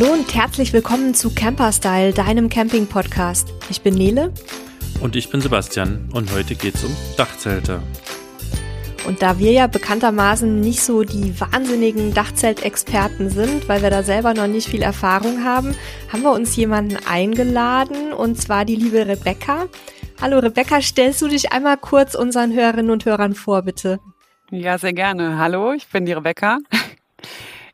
Hallo und herzlich willkommen zu Camperstyle, deinem Camping-Podcast. Ich bin Nele. Und ich bin Sebastian und heute geht's um Dachzelte. Und da wir ja bekanntermaßen nicht so die wahnsinnigen Dachzeltexperten sind, weil wir da selber noch nicht viel Erfahrung haben, haben wir uns jemanden eingeladen und zwar die liebe Rebecca. Hallo Rebecca, stellst du dich einmal kurz unseren Hörerinnen und Hörern vor, bitte? Ja, sehr gerne. Hallo, ich bin die Rebecca.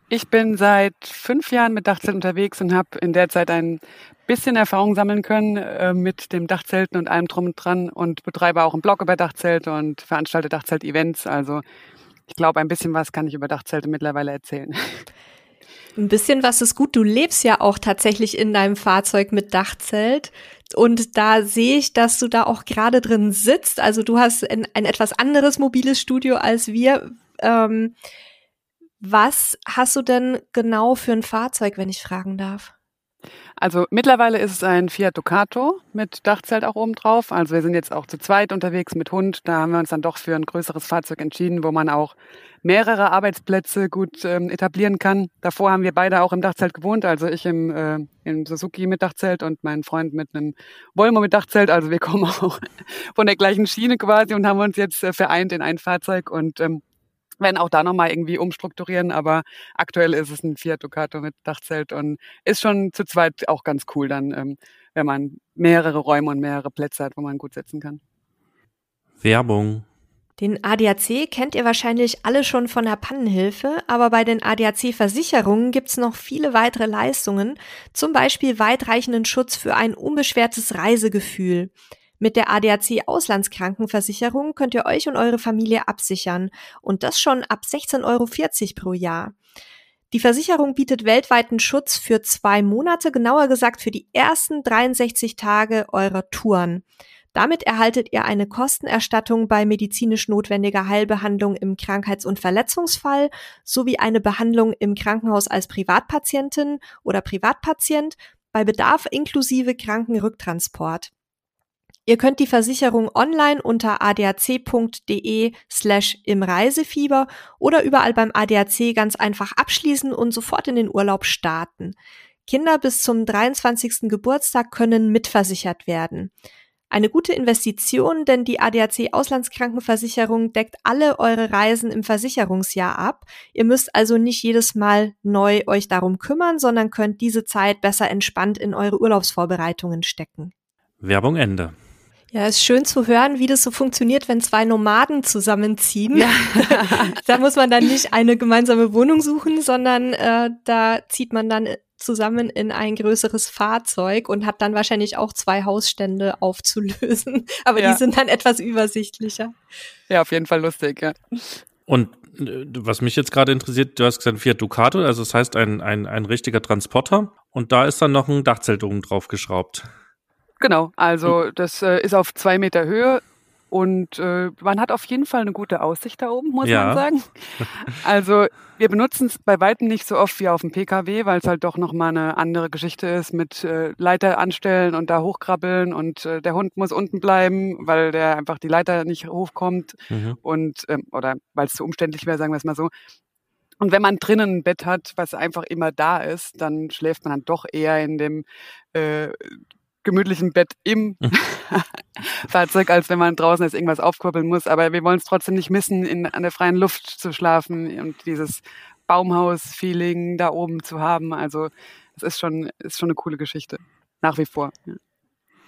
Ich bin seit fünf Jahren mit Dachzelt unterwegs und habe in der Zeit ein bisschen Erfahrung sammeln können äh, mit dem Dachzelten und allem drum und dran und betreibe auch einen Blog über Dachzelte und veranstalte Dachzelt-Events. Also ich glaube, ein bisschen was kann ich über Dachzelte mittlerweile erzählen. Ein bisschen was ist gut. Du lebst ja auch tatsächlich in deinem Fahrzeug mit Dachzelt. Und da sehe ich, dass du da auch gerade drin sitzt. Also du hast ein, ein etwas anderes mobiles Studio als wir. Ähm, was hast du denn genau für ein Fahrzeug, wenn ich fragen darf? Also mittlerweile ist es ein Fiat Ducato mit Dachzelt auch oben drauf. Also wir sind jetzt auch zu zweit unterwegs mit Hund. Da haben wir uns dann doch für ein größeres Fahrzeug entschieden, wo man auch mehrere Arbeitsplätze gut ähm, etablieren kann. Davor haben wir beide auch im Dachzelt gewohnt. Also ich im, äh, im Suzuki mit Dachzelt und mein Freund mit einem Volvo mit Dachzelt. Also wir kommen auch von der gleichen Schiene quasi und haben uns jetzt äh, vereint in ein Fahrzeug und ähm, werden auch da nochmal irgendwie umstrukturieren, aber aktuell ist es ein Fiat Ducato mit Dachzelt und ist schon zu zweit auch ganz cool dann, ähm, wenn man mehrere Räume und mehrere Plätze hat, wo man gut sitzen kann. Werbung. Den ADAC kennt ihr wahrscheinlich alle schon von der Pannenhilfe, aber bei den ADAC-Versicherungen gibt's noch viele weitere Leistungen, zum Beispiel weitreichenden Schutz für ein unbeschwertes Reisegefühl. Mit der ADAC Auslandskrankenversicherung könnt ihr euch und eure Familie absichern und das schon ab 16,40 Euro pro Jahr. Die Versicherung bietet weltweiten Schutz für zwei Monate, genauer gesagt für die ersten 63 Tage eurer Touren. Damit erhaltet ihr eine Kostenerstattung bei medizinisch notwendiger Heilbehandlung im Krankheits- und Verletzungsfall sowie eine Behandlung im Krankenhaus als Privatpatientin oder Privatpatient bei Bedarf inklusive Krankenrücktransport. Ihr könnt die Versicherung online unter adac.de slash im Reisefieber oder überall beim ADAC ganz einfach abschließen und sofort in den Urlaub starten. Kinder bis zum 23. Geburtstag können mitversichert werden. Eine gute Investition, denn die ADAC Auslandskrankenversicherung deckt alle eure Reisen im Versicherungsjahr ab. Ihr müsst also nicht jedes Mal neu euch darum kümmern, sondern könnt diese Zeit besser entspannt in eure Urlaubsvorbereitungen stecken. Werbung Ende. Ja, ist schön zu hören, wie das so funktioniert, wenn zwei Nomaden zusammenziehen. Ja. da muss man dann nicht eine gemeinsame Wohnung suchen, sondern äh, da zieht man dann zusammen in ein größeres Fahrzeug und hat dann wahrscheinlich auch zwei Hausstände aufzulösen. Aber ja. die sind dann etwas übersichtlicher. Ja, auf jeden Fall lustig, ja. Und äh, was mich jetzt gerade interessiert, du hast gesagt Fiat Ducato, also das heißt ein, ein, ein richtiger Transporter und da ist dann noch ein Dachzelt oben drauf geschraubt. Genau, also das äh, ist auf zwei Meter Höhe und äh, man hat auf jeden Fall eine gute Aussicht da oben, muss ja. man sagen. Also wir benutzen es bei weitem nicht so oft wie auf dem PKW, weil es halt doch nochmal eine andere Geschichte ist mit äh, Leiter anstellen und da hochkrabbeln und äh, der Hund muss unten bleiben, weil der einfach die Leiter nicht hochkommt mhm. und ähm, oder weil es zu umständlich wäre, sagen wir es mal so. Und wenn man drinnen ein Bett hat, was einfach immer da ist, dann schläft man dann doch eher in dem äh, gemütlichen Bett im mhm. Fahrzeug, als wenn man draußen jetzt irgendwas aufkurbeln muss. Aber wir wollen es trotzdem nicht missen, in, an der freien Luft zu schlafen und dieses Baumhaus-Feeling da oben zu haben. Also es ist schon, ist schon eine coole Geschichte. Nach wie vor. Ja.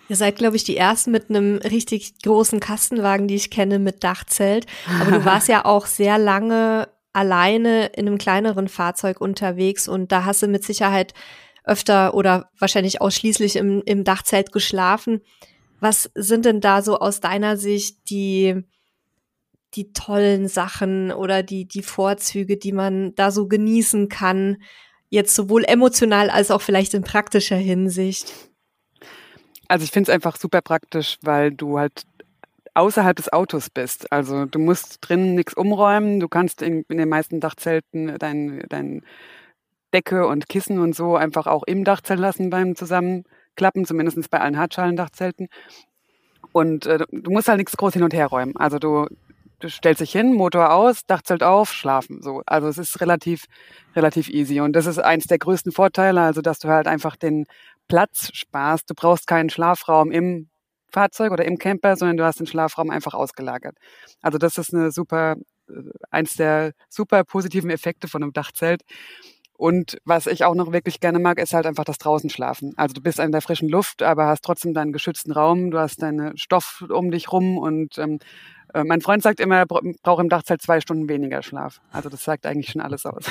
Ihr seid, glaube ich, die ersten mit einem richtig großen Kastenwagen, die ich kenne, mit Dachzelt. Aber du warst ja auch sehr lange alleine in einem kleineren Fahrzeug unterwegs und da hast du mit Sicherheit öfter oder wahrscheinlich ausschließlich im, im Dachzelt geschlafen. Was sind denn da so aus deiner Sicht die, die tollen Sachen oder die, die Vorzüge, die man da so genießen kann, jetzt sowohl emotional als auch vielleicht in praktischer Hinsicht? Also ich finde es einfach super praktisch, weil du halt außerhalb des Autos bist. Also du musst drinnen nichts umräumen, du kannst in, in den meisten Dachzelten dein, dein Decke und Kissen und so einfach auch im Dachzelt lassen beim Zusammenklappen, zumindest bei allen Hartschalendachzelten. Und äh, du musst halt nichts groß hin und her räumen. Also du du stellst dich hin, Motor aus, Dachzelt auf, schlafen. So, also es ist relativ, relativ easy. Und das ist eins der größten Vorteile, also dass du halt einfach den Platz sparst. Du brauchst keinen Schlafraum im Fahrzeug oder im Camper, sondern du hast den Schlafraum einfach ausgelagert. Also das ist eine super, äh, eins der super positiven Effekte von einem Dachzelt. Und was ich auch noch wirklich gerne mag, ist halt einfach das draußen schlafen. Also du bist in der frischen Luft, aber hast trotzdem deinen geschützten Raum, du hast deinen Stoff um dich rum und ähm, äh, mein Freund sagt immer, er braucht im Dachzelt zwei Stunden weniger Schlaf. Also das sagt eigentlich schon alles aus.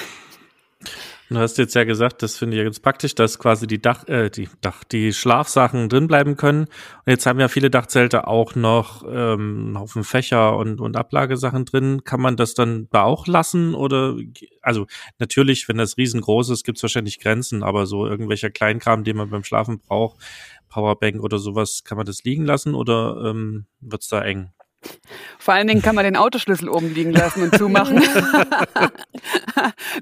Du hast jetzt ja gesagt, das finde ich ganz praktisch, dass quasi die Dach, äh, die Dach, die Schlafsachen drin bleiben können. Und jetzt haben ja viele Dachzelte auch noch ähm, einen Haufen Fächer und, und Ablagesachen drin. Kann man das dann da auch lassen? Oder also natürlich, wenn das riesengroß ist, gibt es wahrscheinlich Grenzen, aber so irgendwelcher Kleinkram, den man beim Schlafen braucht, Powerbank oder sowas, kann man das liegen lassen oder ähm, wird es da eng? Vor allen Dingen kann man den Autoschlüssel oben liegen lassen und zumachen.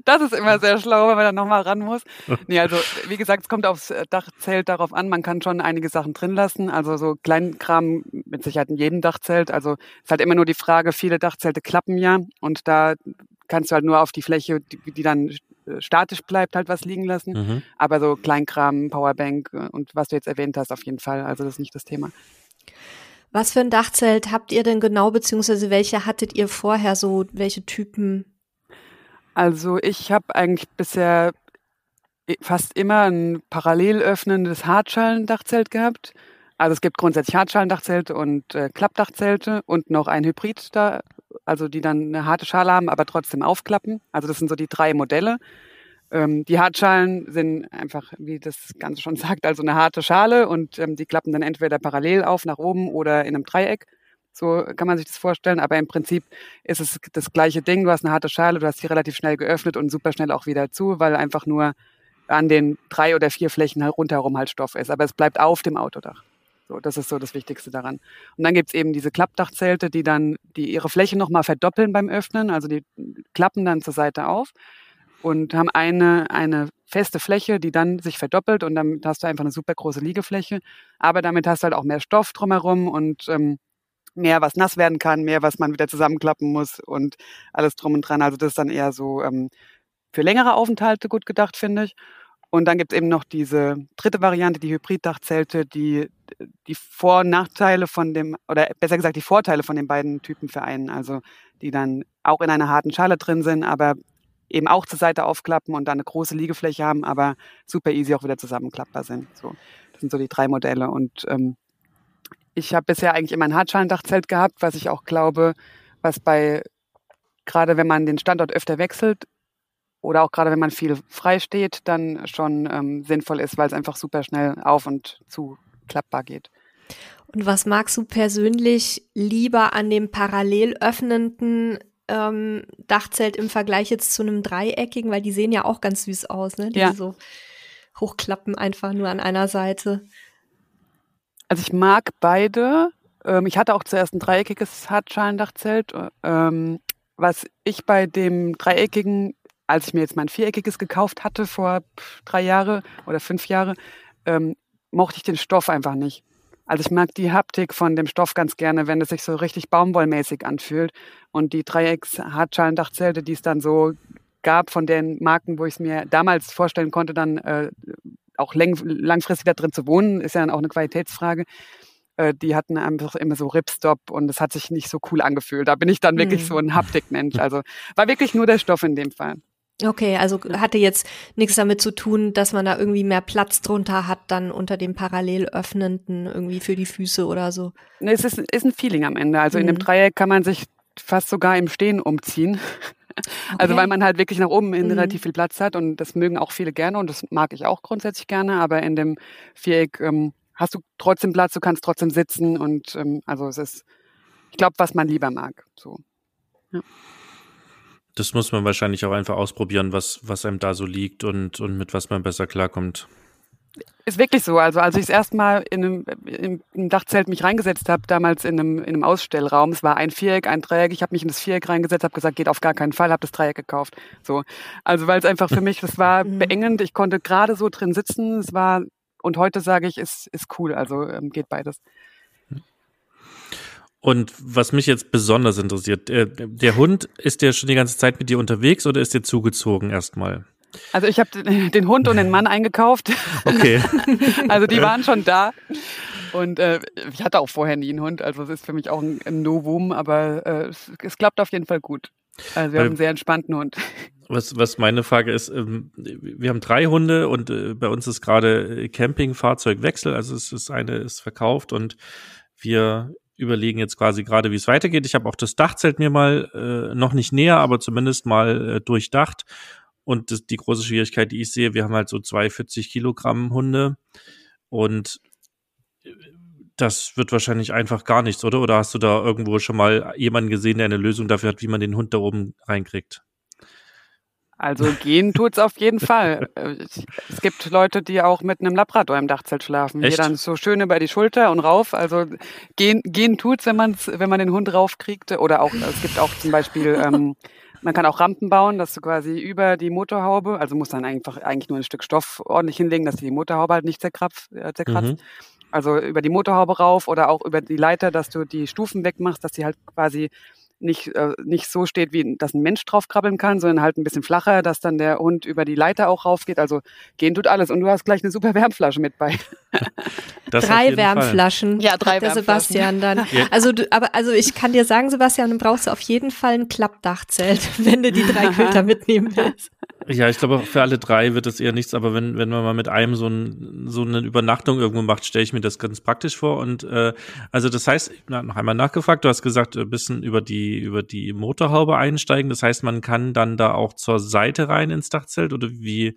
das ist immer sehr schlau, wenn man dann nochmal ran muss. Nee, also wie gesagt, es kommt aufs Dachzelt darauf an. Man kann schon einige Sachen drin lassen. Also so Kleinkram mit Sicherheit in jedem Dachzelt. Also es ist halt immer nur die Frage, viele Dachzelte klappen ja und da kannst du halt nur auf die Fläche, die, die dann statisch bleibt, halt was liegen lassen. Mhm. Aber so Kleinkram, Powerbank und was du jetzt erwähnt hast, auf jeden Fall. Also das ist nicht das Thema. Was für ein Dachzelt habt ihr denn genau, beziehungsweise welche hattet ihr vorher so, welche Typen? Also ich habe eigentlich bisher fast immer ein parallel öffnendes Hartschalendachzelt gehabt. Also es gibt grundsätzlich Hartschalendachzelte und äh, Klappdachzelte und noch ein Hybrid da, also die dann eine harte Schale haben, aber trotzdem aufklappen. Also das sind so die drei Modelle. Ähm, die Hartschalen sind einfach, wie das Ganze schon sagt, also eine harte Schale und ähm, die klappen dann entweder parallel auf nach oben oder in einem Dreieck. So kann man sich das vorstellen. Aber im Prinzip ist es das gleiche Ding. Du hast eine harte Schale, du hast sie relativ schnell geöffnet und super schnell auch wieder zu, weil einfach nur an den drei oder vier Flächen rundherum halt Stoff ist. Aber es bleibt auf dem Autodach. So, das ist so das Wichtigste daran. Und dann gibt's eben diese Klappdachzelte, die dann, die ihre Fläche nochmal verdoppeln beim Öffnen. Also die klappen dann zur Seite auf und haben eine, eine feste Fläche, die dann sich verdoppelt und dann hast du einfach eine super große Liegefläche. Aber damit hast du halt auch mehr Stoff drumherum und ähm, mehr, was nass werden kann, mehr, was man wieder zusammenklappen muss und alles drum und dran. Also das ist dann eher so ähm, für längere Aufenthalte gut gedacht, finde ich. Und dann gibt es eben noch diese dritte Variante, die Hybriddachzelte, die die Vor- und Nachteile von dem, oder besser gesagt die Vorteile von den beiden Typen vereinen. Also die dann auch in einer harten Schale drin sind, aber eben auch zur Seite aufklappen und dann eine große Liegefläche haben, aber super easy auch wieder zusammenklappbar sind. So, das sind so die drei Modelle. Und ähm, ich habe bisher eigentlich immer ein Hartschalendachzelt gehabt, was ich auch glaube, was bei, gerade wenn man den Standort öfter wechselt oder auch gerade wenn man viel frei steht, dann schon ähm, sinnvoll ist, weil es einfach super schnell auf und zu klappbar geht. Und was magst du persönlich lieber an dem parallel öffnenden ähm, Dachzelt im Vergleich jetzt zu einem dreieckigen, weil die sehen ja auch ganz süß aus, ne? Die ja. so hochklappen einfach nur an einer Seite. Also ich mag beide. Ähm, ich hatte auch zuerst ein dreieckiges Hartschalendachzelt. Ähm, was ich bei dem dreieckigen, als ich mir jetzt mein viereckiges gekauft hatte vor drei Jahre oder fünf Jahre, ähm, mochte ich den Stoff einfach nicht. Also ich mag die Haptik von dem Stoff ganz gerne, wenn es sich so richtig baumwollmäßig anfühlt. Und die Dreiecks-Hartschalendachzelte, die es dann so gab von den Marken, wo ich es mir damals vorstellen konnte, dann äh, auch langfristig da drin zu wohnen, ist ja dann auch eine Qualitätsfrage. Äh, die hatten einfach immer so Ripstop und es hat sich nicht so cool angefühlt. Da bin ich dann wirklich mhm. so ein Haptikmensch. Also war wirklich nur der Stoff in dem Fall. Okay, also hatte jetzt nichts damit zu tun, dass man da irgendwie mehr Platz drunter hat, dann unter dem parallel öffnenden irgendwie für die Füße oder so. Nee, es ist, ist ein Feeling am Ende. Also mhm. in dem mhm. Dreieck kann man sich fast sogar im Stehen umziehen. Okay. Also weil man halt wirklich nach oben hin mhm. relativ viel Platz hat und das mögen auch viele gerne und das mag ich auch grundsätzlich gerne, aber in dem Viereck ähm, hast du trotzdem Platz, du kannst trotzdem sitzen und ähm, also es ist, ich glaube, was man lieber mag. So. Ja das muss man wahrscheinlich auch einfach ausprobieren, was, was einem da so liegt und, und mit was man besser klarkommt. Ist wirklich so. Also als ich das erste Mal in einem, in einem Dachzelt mich reingesetzt habe, damals in einem, in einem Ausstellraum, es war ein Viereck, ein Dreieck, ich habe mich in das Viereck reingesetzt, habe gesagt, geht auf gar keinen Fall, habe das Dreieck gekauft. So, also weil es einfach für mich, das war mhm. beengend. Ich konnte gerade so drin sitzen. Es war und heute sage ich, ist ist cool. Also ähm, geht beides. Und was mich jetzt besonders interessiert, der, der Hund, ist der schon die ganze Zeit mit dir unterwegs oder ist der zugezogen erstmal? Also ich habe den Hund und den Mann eingekauft. Okay. also die waren schon da. Und äh, ich hatte auch vorher nie einen Hund, also es ist für mich auch ein, ein Novum, aber äh, es, es, klappt auf jeden Fall gut. Also wir Weil, haben einen sehr entspannten Hund. Was, was meine Frage ist, ähm, wir haben drei Hunde und äh, bei uns ist gerade Campingfahrzeugwechsel, also es ist eine ist verkauft und wir überlegen jetzt quasi gerade, wie es weitergeht. Ich habe auch das Dachzelt mir mal äh, noch nicht näher, aber zumindest mal äh, durchdacht. Und das, die große Schwierigkeit, die ich sehe, wir haben halt so zwei 40 Kilogramm Hunde und das wird wahrscheinlich einfach gar nichts, oder? Oder hast du da irgendwo schon mal jemanden gesehen, der eine Lösung dafür hat, wie man den Hund da oben reinkriegt? Also gehen tut's auf jeden Fall. Es gibt Leute, die auch mit einem Labrador im Dachzelt schlafen. Echt? Hier dann so schön über die Schulter und rauf. Also gehen, gehen tut's, wenn man's, wenn man den Hund raufkriegt. Oder auch, es gibt auch zum Beispiel, ähm, man kann auch Rampen bauen, dass du quasi über die Motorhaube, also muss dann einfach eigentlich nur ein Stück Stoff ordentlich hinlegen, dass die Motorhaube halt nicht zerkratzt. Äh, zerkratzt. Mhm. Also über die Motorhaube rauf oder auch über die Leiter, dass du die Stufen wegmachst, dass die halt quasi nicht, äh, nicht so steht, wie dass ein Mensch drauf krabbeln kann, sondern halt ein bisschen flacher, dass dann der Hund über die Leiter auch raufgeht. Also gehen tut alles. Und du hast gleich eine super Wärmflasche mit bei. drei Wärmflaschen. Ja, drei der Sebastian dann. Ja. Also du, aber also ich kann dir sagen, Sebastian, dann brauchst du auf jeden Fall ein Klappdachzelt, wenn du die drei Köter mitnehmen willst. Ja, ich glaube, für alle drei wird das eher nichts, aber wenn, wenn man mal mit einem so, ein, so eine Übernachtung irgendwo macht, stelle ich mir das ganz praktisch vor. Und äh, also das heißt, noch einmal nachgefragt, du hast gesagt, ein bisschen über die, über die Motorhaube einsteigen. Das heißt, man kann dann da auch zur Seite rein ins Dachzelt oder wie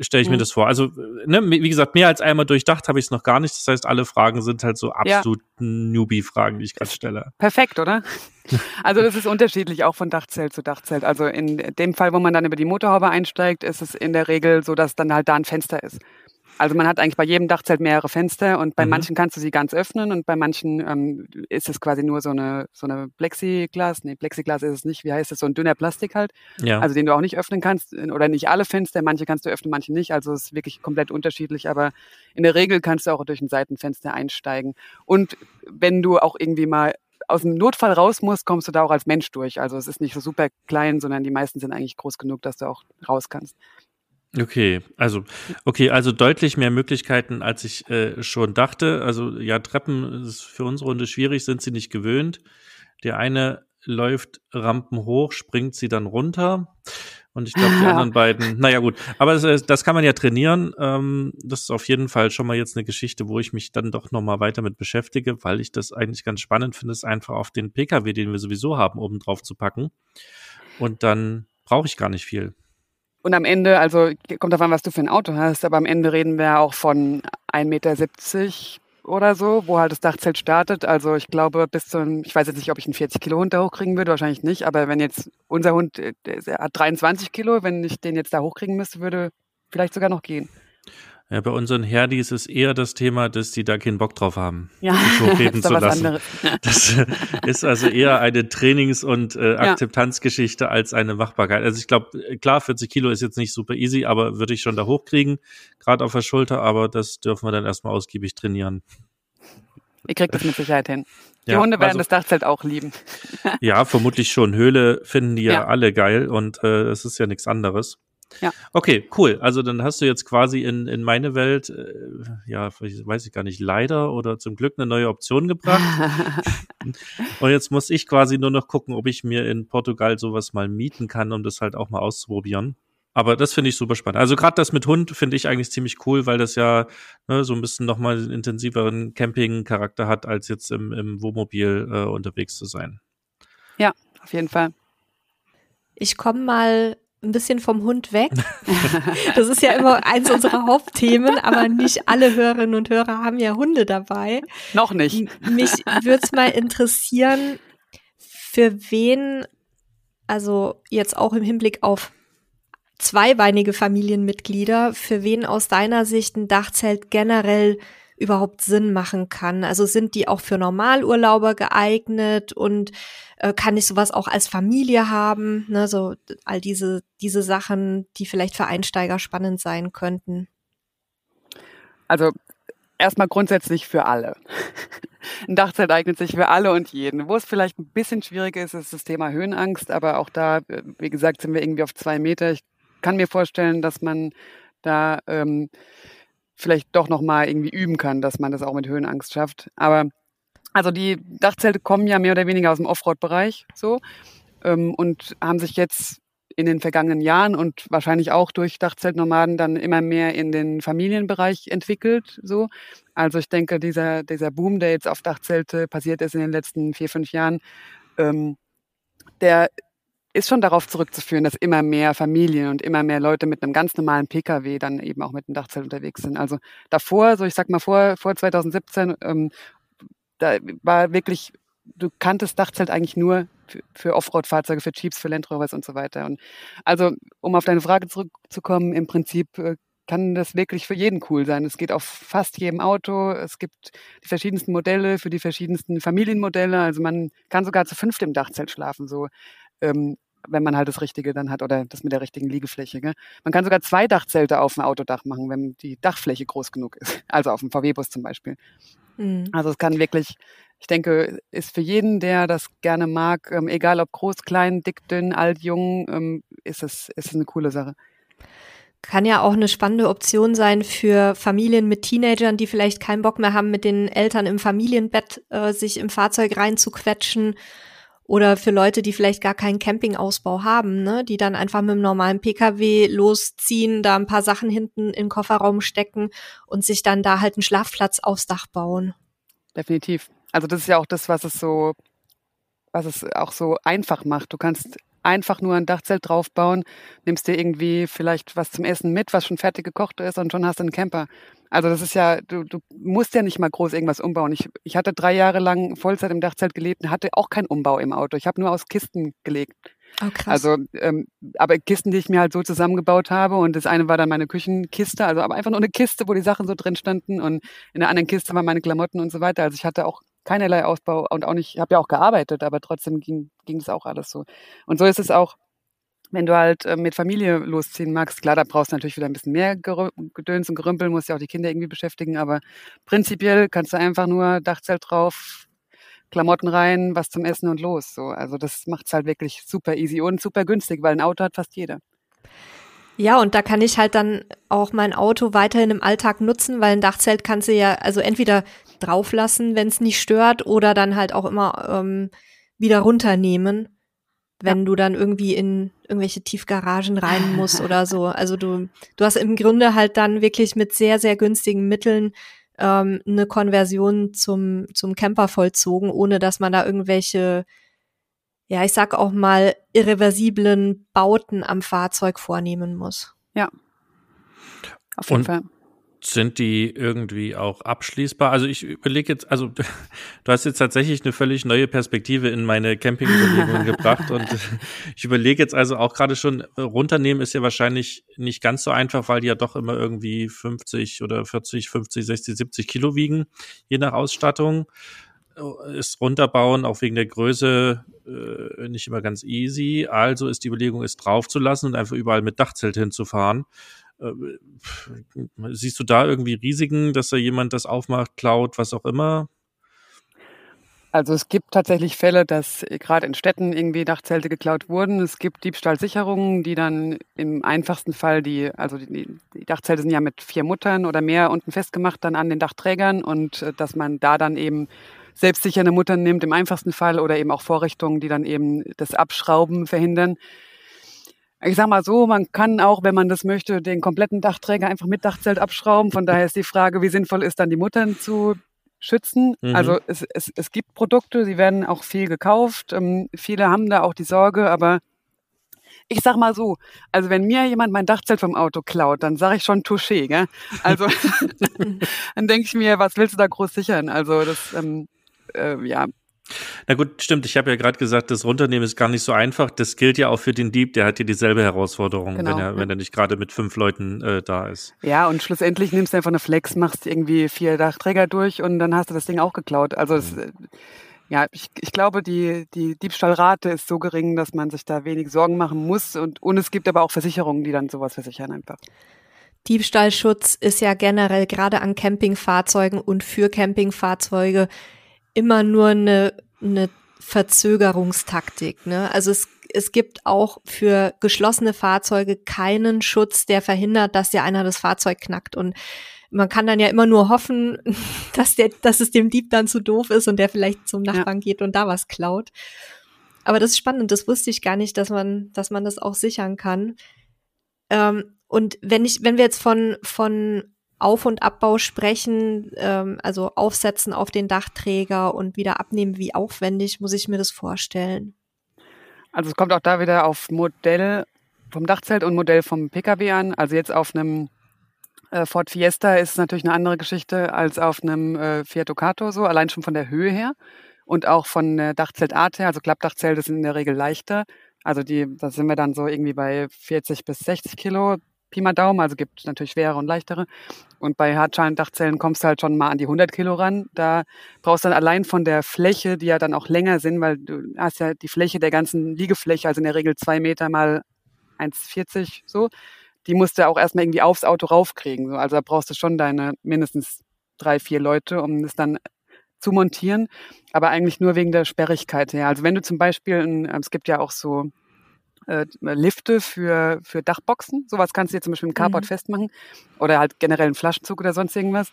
stelle ich mhm. mir das vor. Also, ne, wie gesagt, mehr als einmal durchdacht habe ich es noch gar nicht. Das heißt, alle Fragen sind halt so absolut ja. Newbie-Fragen, die ich gerade stelle. Perfekt, oder? Also das ist unterschiedlich auch von Dachzelt zu Dachzelt. Also in dem Fall, wo man dann über die Motorhaube einsteigt, ist es in der Regel so, dass dann halt da ein Fenster ist. Also man hat eigentlich bei jedem Dachzelt mehrere Fenster und bei mhm. manchen kannst du sie ganz öffnen und bei manchen ähm, ist es quasi nur so eine so eine Plexiglas, nee, Plexiglas ist es nicht, wie heißt es, so ein dünner Plastik halt, ja. also den du auch nicht öffnen kannst oder nicht alle Fenster, manche kannst du öffnen, manche nicht, also es ist wirklich komplett unterschiedlich, aber in der Regel kannst du auch durch ein Seitenfenster einsteigen und wenn du auch irgendwie mal aus dem Notfall raus musst, kommst du da auch als Mensch durch. Also es ist nicht so super klein, sondern die meisten sind eigentlich groß genug, dass du auch raus kannst. Okay, also okay, also deutlich mehr Möglichkeiten, als ich äh, schon dachte. Also ja, Treppen ist für unsere Runde schwierig, sind sie nicht gewöhnt. Der eine läuft Rampen hoch, springt sie dann runter. Und ich glaube, die anderen beiden, naja gut, aber das, das kann man ja trainieren. Ähm, das ist auf jeden Fall schon mal jetzt eine Geschichte, wo ich mich dann doch nochmal weiter mit beschäftige, weil ich das eigentlich ganz spannend finde, es einfach auf den Pkw, den wir sowieso haben, oben drauf zu packen. Und dann brauche ich gar nicht viel. Und am Ende, also kommt davon, was du für ein Auto hast, aber am Ende reden wir auch von 1,70 Meter oder so, wo halt das Dachzelt startet. Also ich glaube, bis zu, ich weiß jetzt nicht, ob ich einen 40 Kilo Hund da hochkriegen würde, wahrscheinlich nicht, aber wenn jetzt unser Hund, der hat 23 Kilo, wenn ich den jetzt da hochkriegen müsste, würde vielleicht sogar noch gehen. Ja, bei unseren Herdis ist eher das Thema, dass die da keinen Bock drauf haben, ja, sich hochreden zu lassen. Das ist also eher eine Trainings- und äh, Akzeptanzgeschichte ja. als eine Machbarkeit. Also ich glaube, klar, 40 Kilo ist jetzt nicht super easy, aber würde ich schon da hochkriegen, gerade auf der Schulter, aber das dürfen wir dann erstmal ausgiebig trainieren. Ihr kriegt das mit Sicherheit hin. Die ja, Hunde werden also, das Dachzelt auch lieben. ja, vermutlich schon. Höhle finden die ja, alle geil und äh, es ist ja nichts anderes. Ja. Okay, cool. Also dann hast du jetzt quasi in, in meine Welt, äh, ja, weiß ich gar nicht, leider oder zum Glück eine neue Option gebracht. und jetzt muss ich quasi nur noch gucken, ob ich mir in Portugal sowas mal mieten kann, um das halt auch mal auszuprobieren. Aber das finde ich super spannend. Also gerade das mit Hund finde ich eigentlich ziemlich cool, weil das ja ne, so ein bisschen nochmal einen intensiveren Camping-Charakter hat, als jetzt im, im Wohnmobil äh, unterwegs zu sein. Ja, auf jeden Fall. Ich komme mal ein bisschen vom Hund weg. Das ist ja immer eins unserer Hauptthemen, aber nicht alle Hörerinnen und Hörer haben ja Hunde dabei. Noch nicht. Mich würde es mal interessieren, für wen, also jetzt auch im Hinblick auf zweibeinige Familienmitglieder, für wen aus deiner Sicht ein Dachzelt generell überhaupt Sinn machen kann. Also sind die auch für Normalurlauber geeignet und äh, kann ich sowas auch als Familie haben? Ne, so all diese, diese Sachen, die vielleicht für Einsteiger spannend sein könnten. Also erstmal grundsätzlich für alle. Ein Dachzelt eignet sich für alle und jeden. Wo es vielleicht ein bisschen schwieriger ist, ist das Thema Höhenangst. Aber auch da, wie gesagt, sind wir irgendwie auf zwei Meter. Ich kann mir vorstellen, dass man da ähm, vielleicht doch noch mal irgendwie üben kann, dass man das auch mit Höhenangst schafft. Aber also die Dachzelte kommen ja mehr oder weniger aus dem Offroad-Bereich so ähm, und haben sich jetzt in den vergangenen Jahren und wahrscheinlich auch durch Dachzeltnomaden dann immer mehr in den Familienbereich entwickelt. So. Also ich denke, dieser, dieser Boom, der jetzt auf Dachzelte passiert ist in den letzten vier, fünf Jahren, ähm, der ist schon darauf zurückzuführen, dass immer mehr Familien und immer mehr Leute mit einem ganz normalen Pkw dann eben auch mit einem Dachzelt unterwegs sind. Also davor, so ich sag mal vor, vor 2017, ähm, da war wirklich, du kanntest Dachzelt eigentlich nur für, für Offroad-Fahrzeuge, für Jeeps, für Land Rovers und so weiter. Und also, um auf deine Frage zurückzukommen, im Prinzip äh, kann das wirklich für jeden cool sein. Es geht auf fast jedem Auto. Es gibt die verschiedensten Modelle für die verschiedensten Familienmodelle. Also man kann sogar zu fünft im Dachzelt schlafen, so ähm, wenn man halt das Richtige dann hat oder das mit der richtigen Liegefläche. Gell? Man kann sogar zwei Dachzelte auf dem Autodach machen, wenn die Dachfläche groß genug ist. Also auf dem VW-Bus zum Beispiel. Mhm. Also es kann wirklich ich denke, ist für jeden, der das gerne mag, ähm, egal ob groß, klein, dick, dünn, alt, jung, ähm, ist, es, ist es eine coole Sache. Kann ja auch eine spannende Option sein für Familien mit Teenagern, die vielleicht keinen Bock mehr haben, mit den Eltern im Familienbett äh, sich im Fahrzeug reinzuquetschen. Oder für Leute, die vielleicht gar keinen Campingausbau haben, ne? die dann einfach mit einem normalen Pkw losziehen, da ein paar Sachen hinten in den Kofferraum stecken und sich dann da halt einen Schlafplatz aufs Dach bauen. Definitiv. Also das ist ja auch das, was es so, was es auch so einfach macht. Du kannst einfach nur ein Dachzelt draufbauen, nimmst dir irgendwie vielleicht was zum Essen mit, was schon fertig gekocht ist und schon hast du einen Camper. Also das ist ja, du, du musst ja nicht mal groß irgendwas umbauen. Ich, ich hatte drei Jahre lang Vollzeit im Dachzelt gelebt und hatte auch keinen Umbau im Auto. Ich habe nur aus Kisten gelegt. Oh, krass. Also, ähm, aber Kisten, die ich mir halt so zusammengebaut habe und das eine war dann meine Küchenkiste, also aber einfach nur eine Kiste, wo die Sachen so drin standen und in der anderen Kiste waren meine Klamotten und so weiter. Also ich hatte auch keinerlei Ausbau und auch nicht, ich habe ja auch gearbeitet, aber trotzdem ging, das auch alles so. Und so ist es auch, wenn du halt äh, mit Familie losziehen magst, klar, da brauchst du natürlich wieder ein bisschen mehr Gedöns und Gerümpel, musst ja auch die Kinder irgendwie beschäftigen, aber prinzipiell kannst du einfach nur Dachzelt drauf, Klamotten rein, was zum Essen und los. So, also das macht's halt wirklich super easy und super günstig, weil ein Auto hat fast jeder. Ja, und da kann ich halt dann auch mein Auto weiterhin im Alltag nutzen, weil ein Dachzelt kannst du ja also entweder drauflassen, wenn es nicht stört, oder dann halt auch immer ähm, wieder runternehmen, wenn ja. du dann irgendwie in irgendwelche Tiefgaragen rein musst oder so. Also du, du hast im Grunde halt dann wirklich mit sehr, sehr günstigen Mitteln ähm, eine Konversion zum, zum Camper vollzogen, ohne dass man da irgendwelche ja, ich sag auch mal, irreversiblen Bauten am Fahrzeug vornehmen muss. Ja. Auf jeden Und Fall. Sind die irgendwie auch abschließbar? Also ich überlege jetzt, also du hast jetzt tatsächlich eine völlig neue Perspektive in meine Campingüberlegungen gebracht und ich überlege jetzt also auch gerade schon, runternehmen ist ja wahrscheinlich nicht ganz so einfach, weil die ja doch immer irgendwie 50 oder 40, 50, 60, 70 Kilo wiegen, je nach Ausstattung ist runterbauen, auch wegen der Größe, äh, nicht immer ganz easy. Also ist die Überlegung, es draufzulassen und einfach überall mit Dachzelt hinzufahren. Äh, siehst du da irgendwie Risiken, dass da jemand das aufmacht, klaut, was auch immer? Also es gibt tatsächlich Fälle, dass gerade in Städten irgendwie Dachzelte geklaut wurden. Es gibt Diebstahlsicherungen, die dann im einfachsten Fall die, also die, die Dachzelte sind ja mit vier Muttern oder mehr unten festgemacht dann an den Dachträgern und äh, dass man da dann eben selbstsichernde Muttern nimmt im einfachsten Fall oder eben auch Vorrichtungen, die dann eben das Abschrauben verhindern. Ich sag mal so, man kann auch, wenn man das möchte, den kompletten Dachträger einfach mit Dachzelt abschrauben. Von daher ist die Frage, wie sinnvoll ist dann die Muttern zu schützen. Mhm. Also es, es, es gibt Produkte, sie werden auch viel gekauft. Ähm, viele haben da auch die Sorge, aber ich sag mal so, also wenn mir jemand mein Dachzelt vom Auto klaut, dann sage ich schon Touché, gell? Also dann denke ich mir, was willst du da groß sichern? Also das ähm, äh, ja. Na gut, stimmt. Ich habe ja gerade gesagt, das Runternehmen ist gar nicht so einfach. Das gilt ja auch für den Dieb. Der hat ja dieselbe Herausforderung, genau, wenn er, ja. wenn er nicht gerade mit fünf Leuten äh, da ist. Ja, und schlussendlich nimmst du einfach eine Flex, machst irgendwie vier Dachträger durch und dann hast du das Ding auch geklaut. Also es, mhm. ja, ich, ich glaube, die, die Diebstahlrate ist so gering, dass man sich da wenig Sorgen machen muss. Und, und es gibt aber auch Versicherungen, die dann sowas versichern einfach. Diebstahlschutz ist ja generell gerade an Campingfahrzeugen und für Campingfahrzeuge immer nur eine, eine Verzögerungstaktik. Ne? Also es, es gibt auch für geschlossene Fahrzeuge keinen Schutz, der verhindert, dass ja einer das Fahrzeug knackt. Und man kann dann ja immer nur hoffen, dass, der, dass es dem Dieb dann zu doof ist und der vielleicht zum Nachbarn ja. geht und da was klaut. Aber das ist spannend, das wusste ich gar nicht, dass man, dass man das auch sichern kann. Ähm, und wenn ich, wenn wir jetzt von, von Auf- und Abbau sprechen, ähm, also aufsetzen auf den Dachträger und wieder abnehmen, wie aufwendig muss ich mir das vorstellen? Also es kommt auch da wieder auf Modell vom Dachzelt und Modell vom Pkw an. Also jetzt auf einem äh, Ford Fiesta ist es natürlich eine andere Geschichte als auf einem äh, Fiat Ducato so, allein schon von der Höhe her und auch von der Dachzeltart her. Also Klappdachzelte sind in der Regel leichter. Also die, da sind wir dann so irgendwie bei 40 bis 60 Kilo. Pi mal Daumen, also gibt natürlich schwere und leichtere. Und bei Hartschalendachzellen kommst du halt schon mal an die 100 Kilo ran. Da brauchst du dann allein von der Fläche, die ja dann auch länger sind, weil du hast ja die Fläche der ganzen Liegefläche, also in der Regel zwei Meter mal 1,40 so, die musst du auch erstmal irgendwie aufs Auto raufkriegen. Also da brauchst du schon deine mindestens drei, vier Leute, um das dann zu montieren, aber eigentlich nur wegen der Sperrigkeit her. Also wenn du zum Beispiel, es gibt ja auch so äh, Lifte für, für Dachboxen. Sowas kannst du dir zum Beispiel im Carport mhm. festmachen oder halt generell einen Flaschenzug oder sonst irgendwas.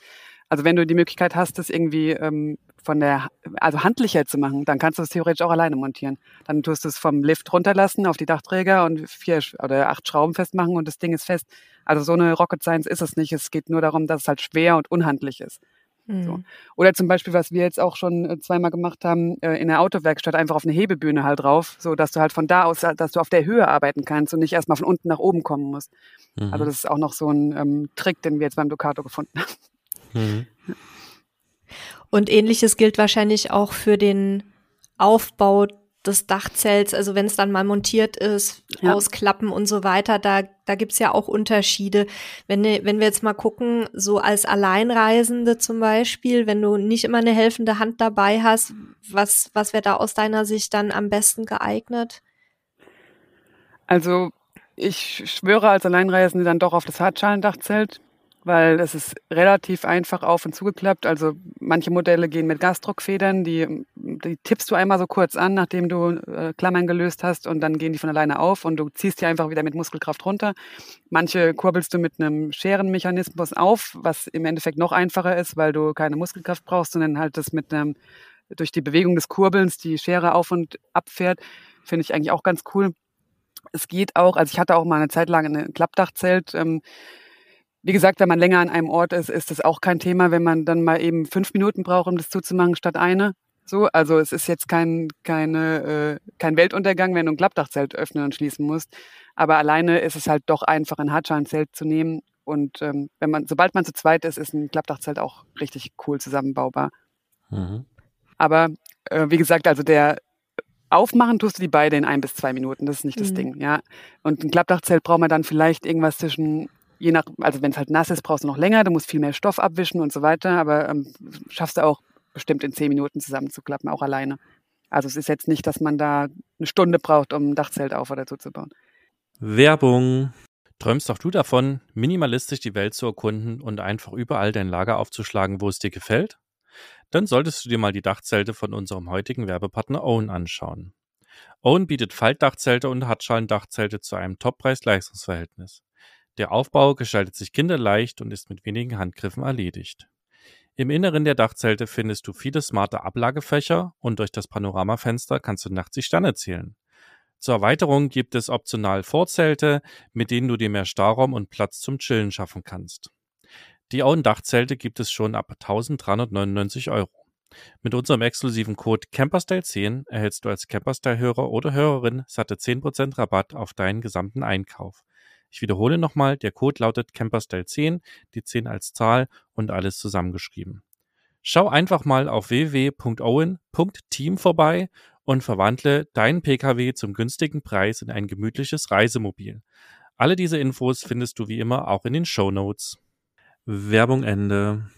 Also wenn du die Möglichkeit hast, das irgendwie ähm, von der, also handlicher zu machen, dann kannst du es theoretisch auch alleine montieren. Dann tust du es vom Lift runterlassen auf die Dachträger und vier oder acht Schrauben festmachen und das Ding ist fest. Also so eine Rocket Science ist es nicht. Es geht nur darum, dass es halt schwer und unhandlich ist. So. Mhm. Oder zum Beispiel, was wir jetzt auch schon äh, zweimal gemacht haben, äh, in der Autowerkstatt einfach auf eine Hebebühne halt drauf, so dass du halt von da aus, dass du auf der Höhe arbeiten kannst und nicht erstmal von unten nach oben kommen musst. Mhm. Also das ist auch noch so ein ähm, Trick, den wir jetzt beim Ducato gefunden haben. Mhm. Und ähnliches gilt wahrscheinlich auch für den Aufbau des Dachzelts, also wenn es dann mal montiert ist, ja. ausklappen und so weiter, da, da gibt's ja auch Unterschiede. Wenn, ne, wenn wir jetzt mal gucken, so als Alleinreisende zum Beispiel, wenn du nicht immer eine helfende Hand dabei hast, was, was wäre da aus deiner Sicht dann am besten geeignet? Also ich schwöre als Alleinreisende dann doch auf das Hartschalendachzelt weil es ist relativ einfach auf und zugeklappt. Also manche Modelle gehen mit Gasdruckfedern, die, die tippst du einmal so kurz an, nachdem du äh, Klammern gelöst hast und dann gehen die von alleine auf und du ziehst die einfach wieder mit Muskelkraft runter. Manche kurbelst du mit einem Scherenmechanismus auf, was im Endeffekt noch einfacher ist, weil du keine Muskelkraft brauchst, sondern halt das mit einem, durch die Bewegung des Kurbelns die Schere auf und abfährt. Finde ich eigentlich auch ganz cool. Es geht auch, also ich hatte auch mal eine Zeit lang ein Klappdachzelt, ähm, wie gesagt, wenn man länger an einem Ort ist, ist das auch kein Thema, wenn man dann mal eben fünf Minuten braucht, um das zuzumachen, statt eine. So, also es ist jetzt kein, keine, äh, kein Weltuntergang, wenn du ein Klappdachzelt öffnen und schließen musst. Aber alleine ist es halt doch einfach, ein Hartschalenzelt zu nehmen. Und ähm, wenn man, sobald man zu zweit ist, ist ein Klappdachzelt auch richtig cool zusammenbaubar. Mhm. Aber äh, wie gesagt, also der Aufmachen tust du die beide in ein bis zwei Minuten. Das ist nicht das mhm. Ding, ja. Und ein Klappdachzelt braucht man dann vielleicht irgendwas zwischen je nach, also wenn es halt nass ist, brauchst du noch länger, du musst viel mehr Stoff abwischen und so weiter, aber ähm, schaffst du auch bestimmt in zehn Minuten zusammenzuklappen, auch alleine. Also es ist jetzt nicht, dass man da eine Stunde braucht, um ein Dachzelt auf oder zuzubauen. Werbung. Träumst auch du davon, minimalistisch die Welt zu erkunden und einfach überall dein Lager aufzuschlagen, wo es dir gefällt? Dann solltest du dir mal die Dachzelte von unserem heutigen Werbepartner Owen anschauen. Owen bietet Faltdachzelte und Hartschalendachzelte zu einem Top-Preis-Leistungsverhältnis. Der Aufbau gestaltet sich kinderleicht und ist mit wenigen Handgriffen erledigt. Im Inneren der Dachzelte findest du viele smarte Ablagefächer und durch das Panoramafenster kannst du nachts die Sterne zählen. Zur Erweiterung gibt es optional Vorzelte, mit denen du dir mehr Stauraum und Platz zum Chillen schaffen kannst. Die Auen-Dachzelte gibt es schon ab 1399 Euro. Mit unserem exklusiven Code Camperstyle10 erhältst du als Camperstyle-Hörer oder Hörerin satte 10% Rabatt auf deinen gesamten Einkauf. Ich wiederhole nochmal, der Code lautet Camperstyle10, die 10 als Zahl und alles zusammengeschrieben. Schau einfach mal auf www.owen.team vorbei und verwandle deinen Pkw zum günstigen Preis in ein gemütliches Reisemobil. Alle diese Infos findest du wie immer auch in den Show Notes. Werbung Ende.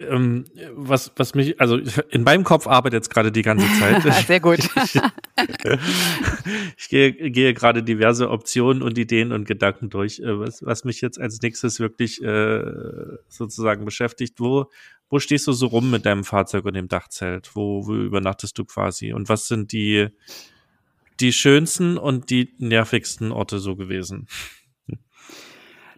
Ähm, was, was mich, also in meinem Kopf arbeitet jetzt gerade die ganze Zeit. Sehr gut. ich gehe, gehe gerade diverse Optionen und Ideen und Gedanken durch, äh, was, was mich jetzt als nächstes wirklich äh, sozusagen beschäftigt. Wo, wo stehst du so rum mit deinem Fahrzeug und dem Dachzelt? Wo, wo übernachtest du quasi? Und was sind die, die schönsten und die nervigsten Orte so gewesen?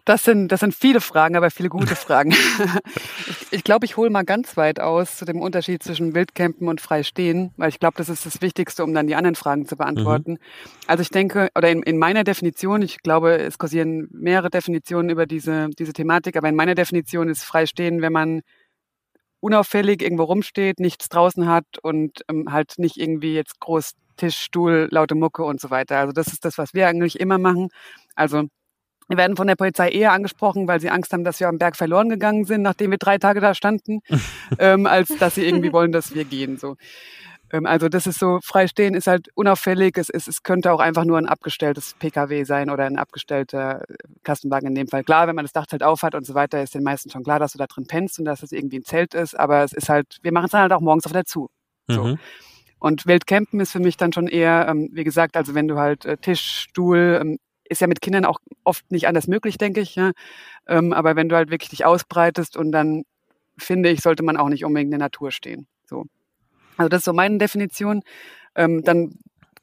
Das sind, das sind viele Fragen, aber viele gute Fragen. ich, ich glaube, ich hole mal ganz weit aus zu dem Unterschied zwischen Wildcampen und Freistehen, weil ich glaube, das ist das Wichtigste, um dann die anderen Fragen zu beantworten. Mhm. Also ich denke, oder in, in meiner Definition, ich glaube, es kursieren mehrere Definitionen über diese, diese Thematik, aber in meiner Definition ist Freistehen, wenn man unauffällig irgendwo rumsteht, nichts draußen hat und ähm, halt nicht irgendwie jetzt groß Tisch, Stuhl, laute Mucke und so weiter. Also das ist das, was wir eigentlich immer machen. Also wir werden von der Polizei eher angesprochen, weil sie Angst haben, dass wir am Berg verloren gegangen sind, nachdem wir drei Tage da standen, ähm, als dass sie irgendwie wollen, dass wir gehen. So. Ähm, also das ist so, freistehen ist halt unauffällig. Es, ist, es könnte auch einfach nur ein abgestelltes PKW sein oder ein abgestellter Kastenwagen in dem Fall. Klar, wenn man das Dach halt aufhat und so weiter, ist den meisten schon klar, dass du da drin pennst und dass es irgendwie ein Zelt ist. Aber es ist halt, wir machen es dann halt auch morgens auf dazu. So. Mhm. Und Wildcampen ist für mich dann schon eher, ähm, wie gesagt, also wenn du halt äh, Tisch, Stuhl, ähm, ist ja mit Kindern auch oft nicht anders möglich, denke ich. Ja? Ähm, aber wenn du halt wirklich dich ausbreitest und dann finde ich, sollte man auch nicht unbedingt in der Natur stehen. So. Also das ist so meine Definition. Ähm, dann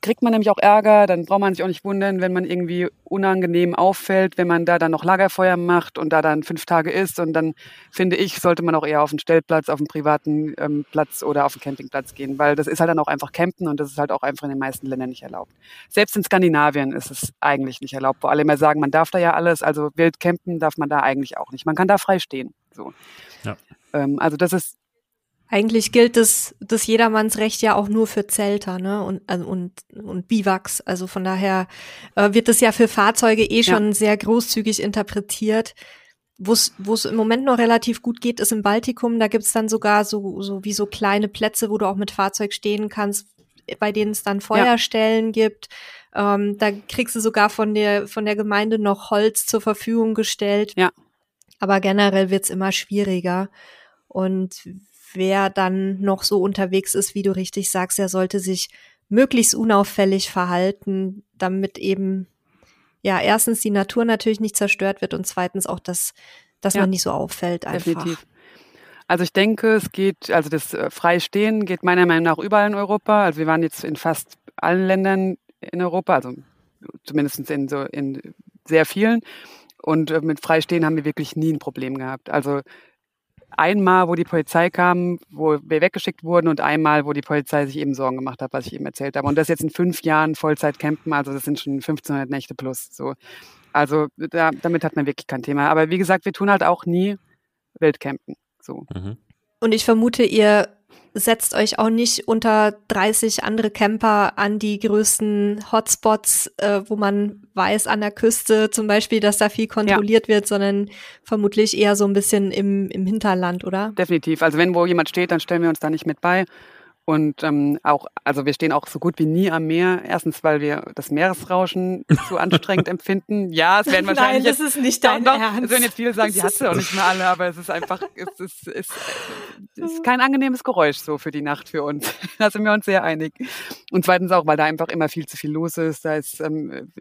kriegt man nämlich auch Ärger, dann braucht man sich auch nicht wundern, wenn man irgendwie unangenehm auffällt, wenn man da dann noch Lagerfeuer macht und da dann fünf Tage ist. Und dann finde ich, sollte man auch eher auf einen Stellplatz, auf einen privaten ähm, Platz oder auf einen Campingplatz gehen, weil das ist halt dann auch einfach Campen und das ist halt auch einfach in den meisten Ländern nicht erlaubt. Selbst in Skandinavien ist es eigentlich nicht erlaubt, wo alle immer sagen, man darf da ja alles, also wild campen darf man da eigentlich auch nicht. Man kann da frei stehen. So. Ja. Ähm, also das ist eigentlich gilt das, das Jedermannsrecht ja auch nur für Zelter, ne? Und, also, und, und Biwaks. Also von daher äh, wird das ja für Fahrzeuge eh schon ja. sehr großzügig interpretiert. Wo es im Moment noch relativ gut geht, ist im Baltikum. Da gibt's dann sogar so, so wie so kleine Plätze, wo du auch mit Fahrzeug stehen kannst, bei denen es dann Feuerstellen ja. gibt. Ähm, da kriegst du sogar von der, von der Gemeinde noch Holz zur Verfügung gestellt. Ja. Aber generell wird's immer schwieriger. Und wer dann noch so unterwegs ist, wie du richtig sagst, er sollte sich möglichst unauffällig verhalten, damit eben ja erstens die Natur natürlich nicht zerstört wird und zweitens auch, dass, dass ja, man nicht so auffällt einfach. Definitiv. Also ich denke, es geht, also das äh, Freistehen geht meiner Meinung nach überall in Europa. Also wir waren jetzt in fast allen Ländern in Europa, also zumindest in so in sehr vielen. Und äh, mit Freistehen haben wir wirklich nie ein Problem gehabt. Also einmal, wo die Polizei kam, wo wir weggeschickt wurden und einmal, wo die Polizei sich eben Sorgen gemacht hat, was ich eben erzählt habe. Und das jetzt in fünf Jahren Vollzeit-Campen, also das sind schon 1500 Nächte plus. So. Also da, damit hat man wirklich kein Thema. Aber wie gesagt, wir tun halt auch nie Wildcampen. So. Mhm. Und ich vermute, ihr setzt euch auch nicht unter 30 andere Camper an die größten Hotspots, äh, wo man weiß an der Küste zum Beispiel, dass da viel kontrolliert ja. wird, sondern vermutlich eher so ein bisschen im, im Hinterland, oder? Definitiv. Also wenn wo jemand steht, dann stellen wir uns da nicht mit bei. Und ähm, auch, also wir stehen auch so gut wie nie am Meer. Erstens, weil wir das Meeresrauschen zu anstrengend empfinden. Ja, es werden wahrscheinlich. Nein, das ist nicht dein doch, Ernst. Es werden jetzt viele sagen, die hast du auch nicht mehr alle, aber es ist einfach, es ist, es ist kein angenehmes Geräusch so für die Nacht für uns. Da sind wir uns sehr einig. Und zweitens auch, weil da einfach immer viel zu viel los ist. Da ist, ähm,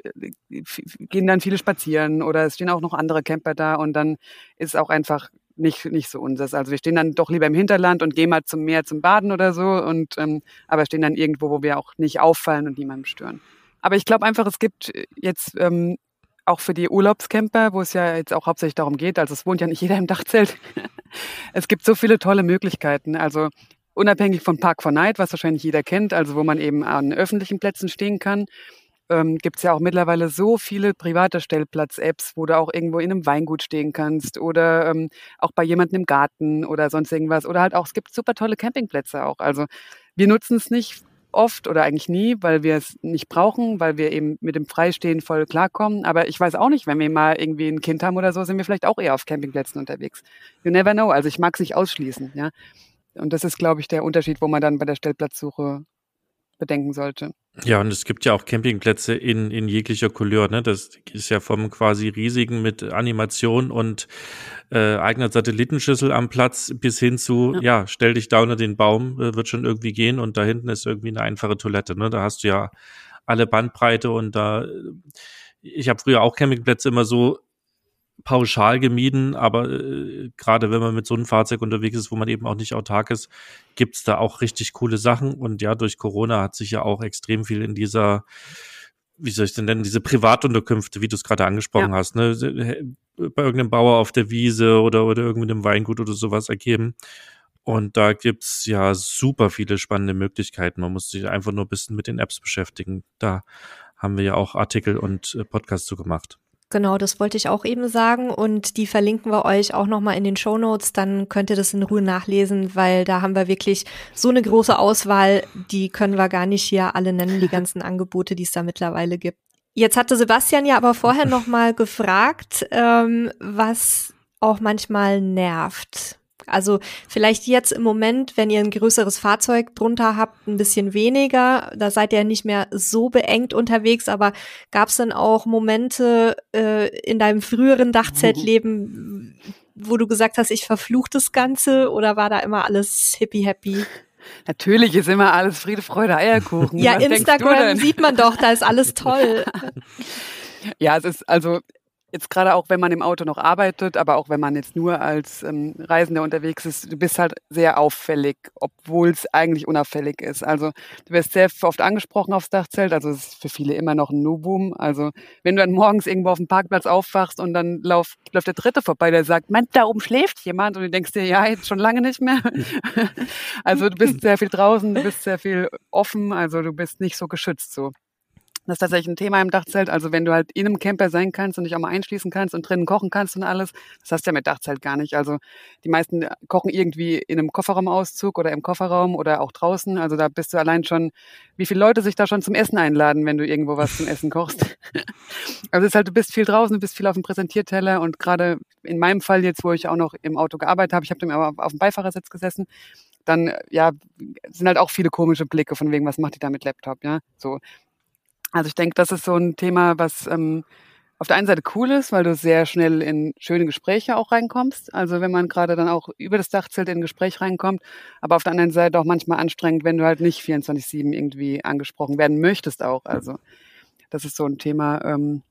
gehen dann viele spazieren oder es stehen auch noch andere Camper da und dann ist auch einfach nicht, nicht so unseres. Also wir stehen dann doch lieber im Hinterland und gehen mal zum Meer zum Baden oder so und ähm, aber stehen dann irgendwo, wo wir auch nicht auffallen und niemanden stören. Aber ich glaube einfach, es gibt jetzt ähm, auch für die Urlaubscamper, wo es ja jetzt auch hauptsächlich darum geht, also es wohnt ja nicht jeder im Dachzelt. es gibt so viele tolle Möglichkeiten. Also unabhängig von Park for Night, was wahrscheinlich jeder kennt, also wo man eben an öffentlichen Plätzen stehen kann, ähm, gibt es ja auch mittlerweile so viele private Stellplatz-Apps, wo du auch irgendwo in einem Weingut stehen kannst oder ähm, auch bei jemandem im Garten oder sonst irgendwas. Oder halt auch, es gibt super tolle Campingplätze auch. Also wir nutzen es nicht oft oder eigentlich nie, weil wir es nicht brauchen, weil wir eben mit dem Freistehen voll klarkommen. Aber ich weiß auch nicht, wenn wir mal irgendwie ein Kind haben oder so, sind wir vielleicht auch eher auf Campingplätzen unterwegs. You never know. Also ich mag es nicht ausschließen, ja. Und das ist, glaube ich, der Unterschied, wo man dann bei der Stellplatzsuche bedenken sollte. Ja, und es gibt ja auch Campingplätze in, in jeglicher Couleur. Ne? Das ist ja vom quasi riesigen mit Animation und äh, eigener Satellitenschüssel am Platz bis hin zu, ja, ja stell dich da unter den Baum, äh, wird schon irgendwie gehen und da hinten ist irgendwie eine einfache Toilette. Ne? Da hast du ja alle Bandbreite und da, ich habe früher auch Campingplätze immer so pauschal gemieden, aber äh, gerade wenn man mit so einem Fahrzeug unterwegs ist, wo man eben auch nicht autark ist, gibt's da auch richtig coole Sachen. Und ja, durch Corona hat sich ja auch extrem viel in dieser, wie soll ich denn nennen, diese Privatunterkünfte, wie du es gerade angesprochen ja. hast, ne, bei irgendeinem Bauer auf der Wiese oder, oder irgendeinem Weingut oder sowas ergeben. Und da gibt's ja super viele spannende Möglichkeiten. Man muss sich einfach nur ein bisschen mit den Apps beschäftigen. Da haben wir ja auch Artikel und äh, Podcasts zu gemacht. Genau, das wollte ich auch eben sagen und die verlinken wir euch auch nochmal in den Show Notes, dann könnt ihr das in Ruhe nachlesen, weil da haben wir wirklich so eine große Auswahl, die können wir gar nicht hier alle nennen, die ganzen Angebote, die es da mittlerweile gibt. Jetzt hatte Sebastian ja aber vorher nochmal gefragt, ähm, was auch manchmal nervt. Also vielleicht jetzt im Moment, wenn ihr ein größeres Fahrzeug drunter habt, ein bisschen weniger. Da seid ihr nicht mehr so beengt unterwegs. Aber gab es denn auch Momente äh, in deinem früheren Dachzeltleben, wo du gesagt hast, ich verfluche das Ganze? Oder war da immer alles hippie happy? Natürlich ist immer alles Friede, Freude, Eierkuchen. ja, Was Instagram sieht man doch, da ist alles toll. ja, es ist also jetzt gerade auch, wenn man im Auto noch arbeitet, aber auch wenn man jetzt nur als ähm, Reisender unterwegs ist, du bist halt sehr auffällig, obwohl es eigentlich unauffällig ist. Also du wirst sehr oft angesprochen aufs Dachzelt, also es ist für viele immer noch ein No-Boom. Also wenn du dann morgens irgendwo auf dem Parkplatz aufwachst und dann lauf, läuft der Dritte vorbei, der sagt, Mann, da oben schläft jemand und du denkst dir, ja, jetzt schon lange nicht mehr. also du bist sehr viel draußen, du bist sehr viel offen, also du bist nicht so geschützt so. Das ist tatsächlich ein Thema im Dachzelt. Also wenn du halt in einem Camper sein kannst und dich auch mal einschließen kannst und drinnen kochen kannst und alles, das hast du ja mit Dachzelt gar nicht. Also die meisten kochen irgendwie in einem Kofferraumauszug oder im Kofferraum oder auch draußen. Also da bist du allein schon, wie viele Leute sich da schon zum Essen einladen, wenn du irgendwo was zum Essen kochst. also es ist halt, du bist viel draußen, du bist viel auf dem Präsentierteller und gerade in meinem Fall jetzt, wo ich auch noch im Auto gearbeitet habe, ich habe dann aber auf dem Beifahrersitz gesessen, dann ja sind halt auch viele komische Blicke von wegen, was macht die da mit Laptop, ja? So also ich denke, das ist so ein Thema, was ähm, auf der einen Seite cool ist, weil du sehr schnell in schöne Gespräche auch reinkommst. Also wenn man gerade dann auch über das Dachzelt in ein Gespräch reinkommt, aber auf der anderen Seite auch manchmal anstrengend, wenn du halt nicht 24-7 irgendwie angesprochen werden möchtest auch. Also das ist so ein Thema, ähm,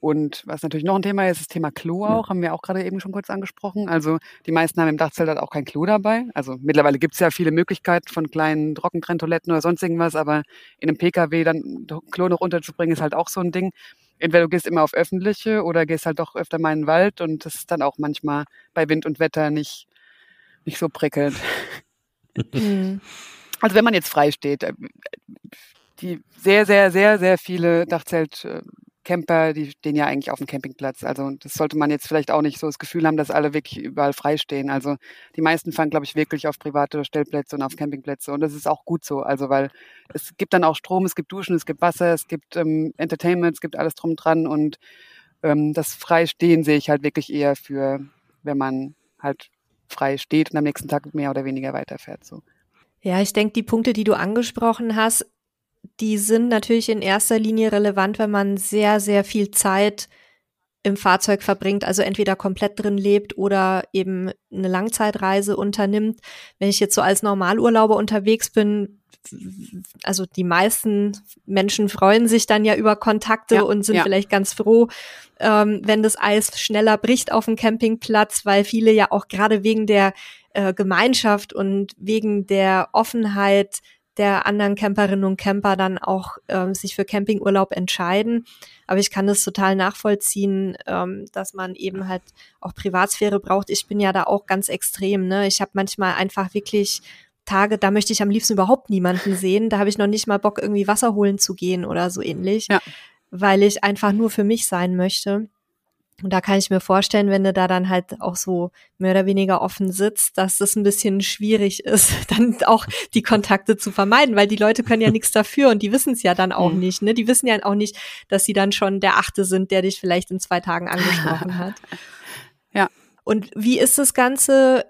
und was natürlich noch ein Thema ist, das Thema Klo auch, haben wir auch gerade eben schon kurz angesprochen. Also die meisten haben im Dachzelt halt auch kein Klo dabei. Also mittlerweile gibt es ja viele Möglichkeiten von kleinen Trockentrenntoiletten oder sonst irgendwas, aber in einem Pkw dann Klo noch unterzubringen, ist halt auch so ein Ding. Entweder du gehst immer auf öffentliche oder gehst halt doch öfter mal in den Wald und das ist dann auch manchmal bei Wind und Wetter nicht, nicht so prickelnd. Mhm. Also wenn man jetzt frei steht, äh, die sehr, sehr, sehr, sehr viele Dachzelt äh, Camper, die stehen ja eigentlich auf dem Campingplatz. Also das sollte man jetzt vielleicht auch nicht so das Gefühl haben, dass alle wirklich überall frei stehen. Also die meisten fahren, glaube ich, wirklich auf private Stellplätze und auf Campingplätze. Und das ist auch gut so. Also weil es gibt dann auch Strom, es gibt Duschen, es gibt Wasser, es gibt ähm, Entertainment, es gibt alles drum dran. Und ähm, das Freistehen sehe ich halt wirklich eher für, wenn man halt frei steht und am nächsten Tag mehr oder weniger weiterfährt. So. Ja, ich denke, die Punkte, die du angesprochen hast, die sind natürlich in erster Linie relevant, wenn man sehr, sehr viel Zeit im Fahrzeug verbringt, also entweder komplett drin lebt oder eben eine Langzeitreise unternimmt. Wenn ich jetzt so als Normalurlauber unterwegs bin, also die meisten Menschen freuen sich dann ja über Kontakte ja, und sind ja. vielleicht ganz froh, ähm, wenn das Eis schneller bricht auf dem Campingplatz, weil viele ja auch gerade wegen der äh, Gemeinschaft und wegen der Offenheit der anderen Camperinnen und Camper dann auch ähm, sich für Campingurlaub entscheiden. Aber ich kann das total nachvollziehen, ähm, dass man eben halt auch Privatsphäre braucht. Ich bin ja da auch ganz extrem. Ne? Ich habe manchmal einfach wirklich Tage, da möchte ich am liebsten überhaupt niemanden sehen. Da habe ich noch nicht mal Bock, irgendwie Wasser holen zu gehen oder so ähnlich, ja. weil ich einfach nur für mich sein möchte. Und da kann ich mir vorstellen, wenn du da dann halt auch so mehr oder weniger offen sitzt, dass das ein bisschen schwierig ist, dann auch die Kontakte zu vermeiden, weil die Leute können ja nichts dafür und die wissen es ja dann auch mhm. nicht. Ne? Die wissen ja auch nicht, dass sie dann schon der Achte sind, der dich vielleicht in zwei Tagen angesprochen hat. Ja. Und wie ist das Ganze,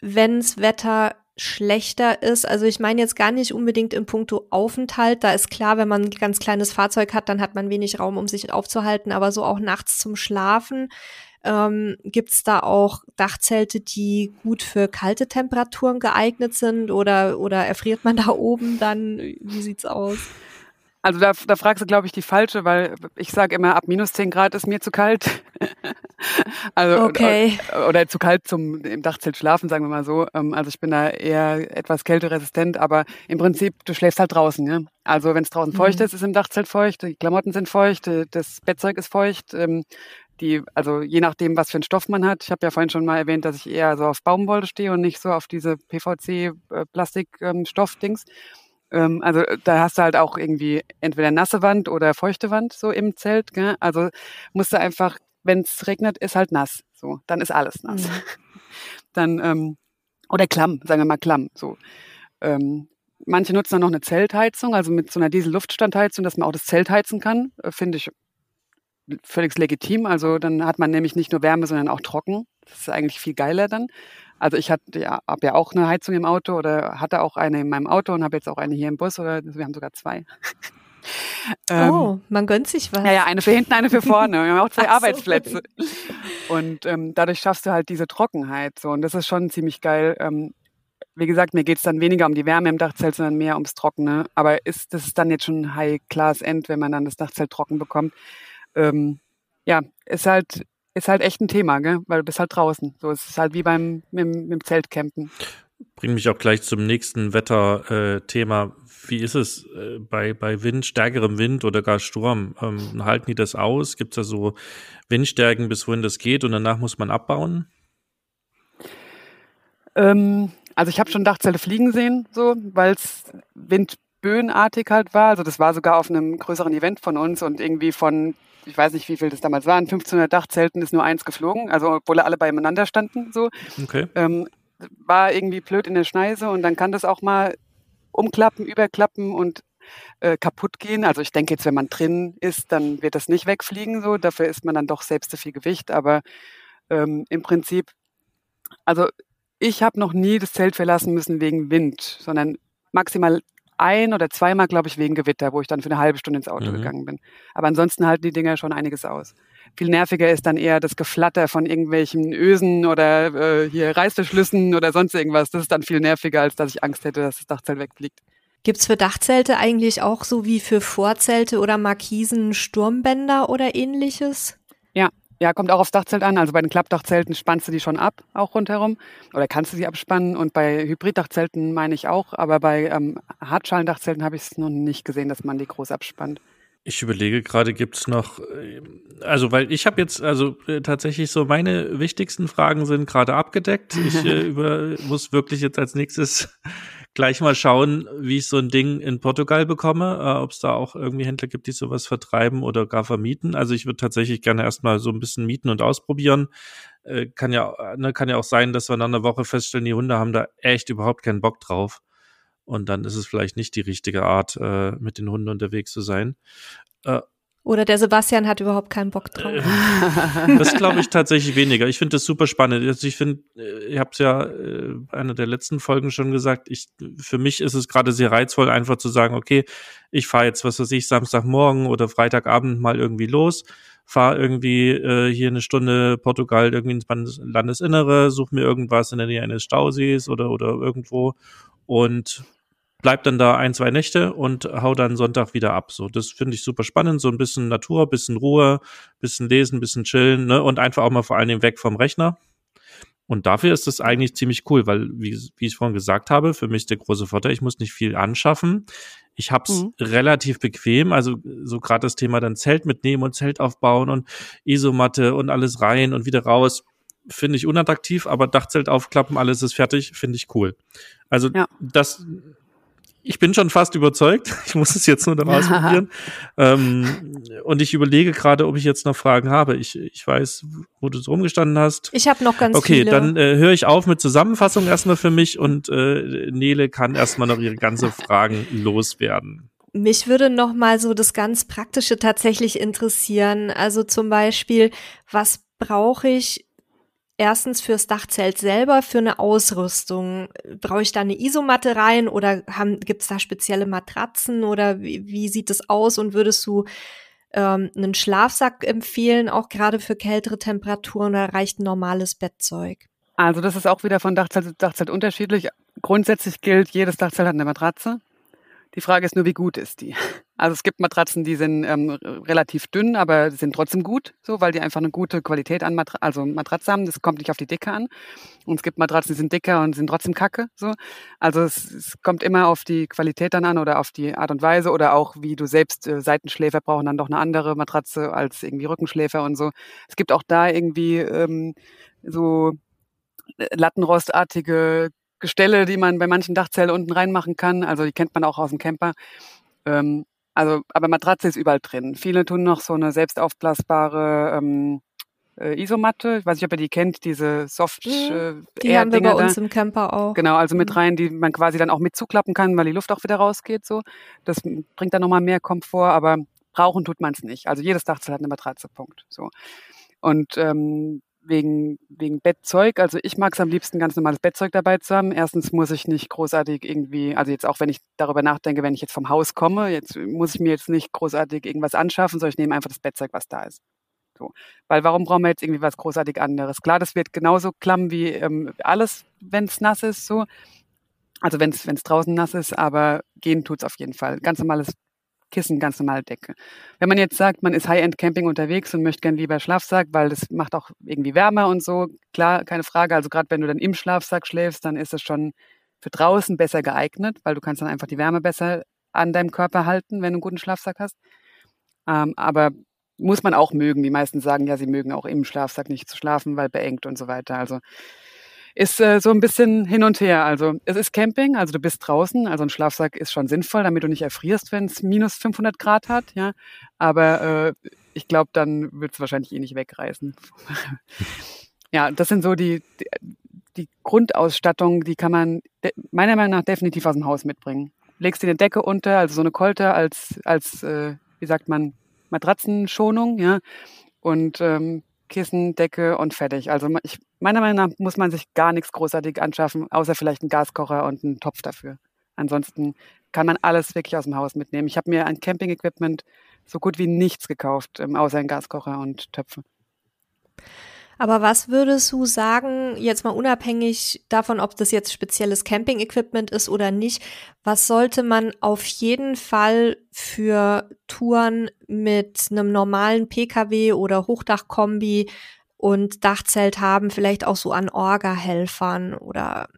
wenns Wetter schlechter ist. Also ich meine jetzt gar nicht unbedingt im Punkto Aufenthalt. Da ist klar, wenn man ein ganz kleines Fahrzeug hat, dann hat man wenig Raum, um sich aufzuhalten. Aber so auch nachts zum Schlafen ähm, gibt es da auch Dachzelte, die gut für kalte Temperaturen geeignet sind oder, oder erfriert man da oben dann? Wie sieht's aus? Also da, da fragst du, glaube ich, die falsche, weil ich sage immer, ab minus 10 Grad ist mir zu kalt. also okay. oder, oder, zu kalt zum im Dachzelt schlafen, sagen wir mal so. Ähm, also ich bin da eher etwas kälteresistent, aber im Prinzip, du schläfst halt draußen. Ja? Also wenn es draußen mhm. feucht ist, ist im Dachzelt feucht, die Klamotten sind feucht, das Bettzeug ist feucht. Ähm, die, also je nachdem, was für einen Stoff man hat. Ich habe ja vorhin schon mal erwähnt, dass ich eher so auf Baumwolle stehe und nicht so auf diese PVC-Plastik-Stoff-Dings. Ähm, also äh, da hast du halt auch irgendwie entweder nasse Wand oder feuchte Wand so im Zelt. Gell? Also musst du einfach, wenn es regnet, ist halt nass. So, dann ist alles nass. Mhm. Dann ähm, oder klamm, sagen wir mal klamm. So. Ähm, manche nutzen dann noch eine Zeltheizung, also mit so einer Diesel-Luftstandheizung, dass man auch das Zelt heizen kann. Äh, Finde ich völlig legitim. Also dann hat man nämlich nicht nur Wärme, sondern auch trocken. Das ist eigentlich viel geiler dann. Also ich hatte ja, habe ja auch eine Heizung im Auto oder hatte auch eine in meinem Auto und habe jetzt auch eine hier im Bus oder wir haben sogar zwei. ähm, oh, man gönnt sich was. Ja, ja, eine für hinten, eine für vorne. Wir haben auch zwei Arbeitsplätze. Und ähm, dadurch schaffst du halt diese Trockenheit. So. Und das ist schon ziemlich geil. Ähm, wie gesagt, mir geht es dann weniger um die Wärme im Dachzelt, sondern mehr ums Trockene. Aber ist, das ist dann jetzt schon High-Class-End, wenn man dann das Dachzelt trocken bekommt ähm, ja, ist halt, ist halt echt ein Thema, gell? weil du bist halt draußen. So, es ist halt wie beim mit, mit dem Zeltcampen. Bringt mich auch gleich zum nächsten Wetterthema. Äh, wie ist es äh, bei, bei Wind, stärkerem Wind oder gar Sturm? Ähm, halten die das aus? Gibt es da so Windstärken, bis wohin das geht und danach muss man abbauen? Ähm, also ich habe schon Dachzelte fliegen sehen, so, weil es windböenartig halt war. Also das war sogar auf einem größeren Event von uns und irgendwie von ich weiß nicht, wie viel das damals waren, 1500 Dachzelten ist nur eins geflogen, also obwohl alle beieinander standen, so. Okay. Ähm, war irgendwie blöd in der Schneise und dann kann das auch mal umklappen, überklappen und äh, kaputt gehen. Also ich denke jetzt, wenn man drin ist, dann wird das nicht wegfliegen, so. Dafür ist man dann doch selbst zu viel Gewicht, aber ähm, im Prinzip, also ich habe noch nie das Zelt verlassen müssen wegen Wind, sondern maximal ein oder zweimal, glaube ich, wegen Gewitter, wo ich dann für eine halbe Stunde ins Auto mhm. gegangen bin. Aber ansonsten halten die Dinger schon einiges aus. Viel nerviger ist dann eher das Geflatter von irgendwelchen Ösen oder äh, hier Reißverschlüssen oder sonst irgendwas. Das ist dann viel nerviger, als dass ich Angst hätte, dass das Dachzelt wegfliegt. Gibt's für Dachzelte eigentlich auch so wie für Vorzelte oder Markisen Sturmbänder oder ähnliches? Ja, kommt auch aufs Dachzelt an. Also bei den Klappdachzelten spannst du die schon ab, auch rundherum. Oder kannst du sie abspannen. Und bei Hybriddachzelten meine ich auch. Aber bei ähm, Hartschalendachzelten habe ich es noch nicht gesehen, dass man die groß abspannt. Ich überlege gerade, gibt's noch, äh, also weil ich habe jetzt, also äh, tatsächlich so meine wichtigsten Fragen sind gerade abgedeckt. Ich äh, über, muss wirklich jetzt als nächstes gleich mal schauen, wie ich so ein Ding in Portugal bekomme, äh, ob es da auch irgendwie Händler gibt, die sowas vertreiben oder gar vermieten. Also ich würde tatsächlich gerne erstmal so ein bisschen mieten und ausprobieren. Äh, kann ja, ne, kann ja auch sein, dass wir nach einer Woche feststellen, die Hunde haben da echt überhaupt keinen Bock drauf. Und dann ist es vielleicht nicht die richtige Art, äh, mit den Hunden unterwegs zu sein. Äh, oder der Sebastian hat überhaupt keinen Bock drauf. Das glaube ich tatsächlich weniger. Ich finde das super spannend. Also ich finde, äh, ich habe es ja äh, einer der letzten Folgen schon gesagt, ich, für mich ist es gerade sehr reizvoll, einfach zu sagen, okay, ich fahre jetzt, was weiß ich, Samstagmorgen oder Freitagabend mal irgendwie los, fahre irgendwie äh, hier eine Stunde Portugal irgendwie ins Landesinnere, suche mir irgendwas in der Nähe eines Stausees oder, oder irgendwo und bleib dann da ein, zwei Nächte und hau dann Sonntag wieder ab. So, das finde ich super spannend. So ein bisschen Natur, bisschen Ruhe, bisschen lesen, bisschen chillen, ne? Und einfach auch mal vor allen Dingen weg vom Rechner. Und dafür ist das eigentlich ziemlich cool, weil, wie, wie ich vorhin gesagt habe, für mich der große Vorteil, ich muss nicht viel anschaffen. Ich hab's mhm. relativ bequem, also so gerade das Thema dann Zelt mitnehmen und Zelt aufbauen und Isomatte und alles rein und wieder raus, finde ich unattraktiv, aber Dachzelt aufklappen, alles ist fertig, finde ich cool. Also ja. das ich bin schon fast überzeugt. Ich muss es jetzt nur noch ausprobieren. ähm, und ich überlege gerade, ob ich jetzt noch Fragen habe. Ich, ich weiß, wo du so rumgestanden hast. Ich habe noch ganz okay, viele. Okay, dann äh, höre ich auf mit Zusammenfassung erstmal für mich und äh, Nele kann erstmal noch ihre ganze Fragen loswerden. Mich würde noch mal so das ganz Praktische tatsächlich interessieren. Also zum Beispiel, was brauche ich erstens fürs Dachzelt selber, für eine Ausrüstung. Brauche ich da eine Isomatte rein oder gibt es da spezielle Matratzen oder wie, wie sieht es aus und würdest du ähm, einen Schlafsack empfehlen, auch gerade für kältere Temperaturen oder reicht ein normales Bettzeug? Also das ist auch wieder von Dachzelt zu Dachzelt unterschiedlich. Grundsätzlich gilt, jedes Dachzelt hat eine Matratze. Die Frage ist nur, wie gut ist die? Also es gibt Matratzen, die sind ähm, relativ dünn, aber sind trotzdem gut, so, weil die einfach eine gute Qualität an Matra also Matratze haben. Das kommt nicht auf die Dicke an. Und es gibt Matratzen, die sind dicker und sind trotzdem kacke, so. Also es, es kommt immer auf die Qualität dann an oder auf die Art und Weise oder auch wie du selbst äh, Seitenschläfer brauchen dann doch eine andere Matratze als irgendwie Rückenschläfer und so. Es gibt auch da irgendwie ähm, so äh, lattenrostartige Gestelle, die man bei manchen Dachzellen unten reinmachen kann. Also die kennt man auch aus dem Camper. Ähm, also, aber Matratze ist überall drin. Viele tun noch so eine selbst aufblasbare ähm, äh, Isomatte. Ich weiß nicht, ob ihr die kennt, diese Soft mhm. äh, Die haben wir bei uns im Camper auch. Genau, also mit mhm. rein, die man quasi dann auch mit zuklappen kann, weil die Luft auch wieder rausgeht. So, das bringt dann nochmal mehr Komfort, aber brauchen tut man es nicht. Also jedes Dachzelt hat eine Matratze. Punkt. So und ähm, wegen, wegen Bettzeug. Also ich mag es am liebsten, ganz normales Bettzeug dabei zu haben. Erstens muss ich nicht großartig irgendwie, also jetzt auch wenn ich darüber nachdenke, wenn ich jetzt vom Haus komme, jetzt muss ich mir jetzt nicht großartig irgendwas anschaffen, sondern ich nehme einfach das Bettzeug, was da ist. So. Weil warum brauchen wir jetzt irgendwie was großartig anderes? Klar, das wird genauso klamm wie ähm, alles, wenn es nass ist, so. Also wenn es draußen nass ist, aber gehen tut's auf jeden Fall. Ganz normales Kissen, ganz normale Decke. Wenn man jetzt sagt, man ist High-End-Camping unterwegs und möchte gern lieber Schlafsack, weil das macht auch irgendwie wärmer und so, klar, keine Frage. Also gerade wenn du dann im Schlafsack schläfst, dann ist es schon für draußen besser geeignet, weil du kannst dann einfach die Wärme besser an deinem Körper halten, wenn du einen guten Schlafsack hast. Ähm, aber muss man auch mögen. Die meisten sagen ja, sie mögen auch im Schlafsack nicht zu schlafen, weil beengt und so weiter. Also ist äh, so ein bisschen hin und her. Also es ist Camping, also du bist draußen, also ein Schlafsack ist schon sinnvoll, damit du nicht erfrierst, wenn es minus 500 Grad hat, ja. Aber äh, ich glaube, dann wird es wahrscheinlich eh nicht wegreißen. ja, das sind so die, die, die Grundausstattung, die kann man meiner Meinung nach definitiv aus dem Haus mitbringen. Legst dir eine Decke unter, also so eine Kolter als, als äh, wie sagt man, Matratzenschonung, ja. Und ähm, Kissen, Decke und fertig. Also ich, meiner Meinung nach muss man sich gar nichts großartig anschaffen, außer vielleicht einen Gaskocher und einen Topf dafür. Ansonsten kann man alles wirklich aus dem Haus mitnehmen. Ich habe mir ein Camping-Equipment so gut wie nichts gekauft, ähm, außer einen Gaskocher und Töpfe. Aber was würdest du sagen, jetzt mal unabhängig davon, ob das jetzt spezielles Camping-Equipment ist oder nicht, was sollte man auf jeden Fall für Touren mit einem normalen Pkw oder Hochdachkombi und Dachzelt haben, vielleicht auch so an Orga-Helfern oder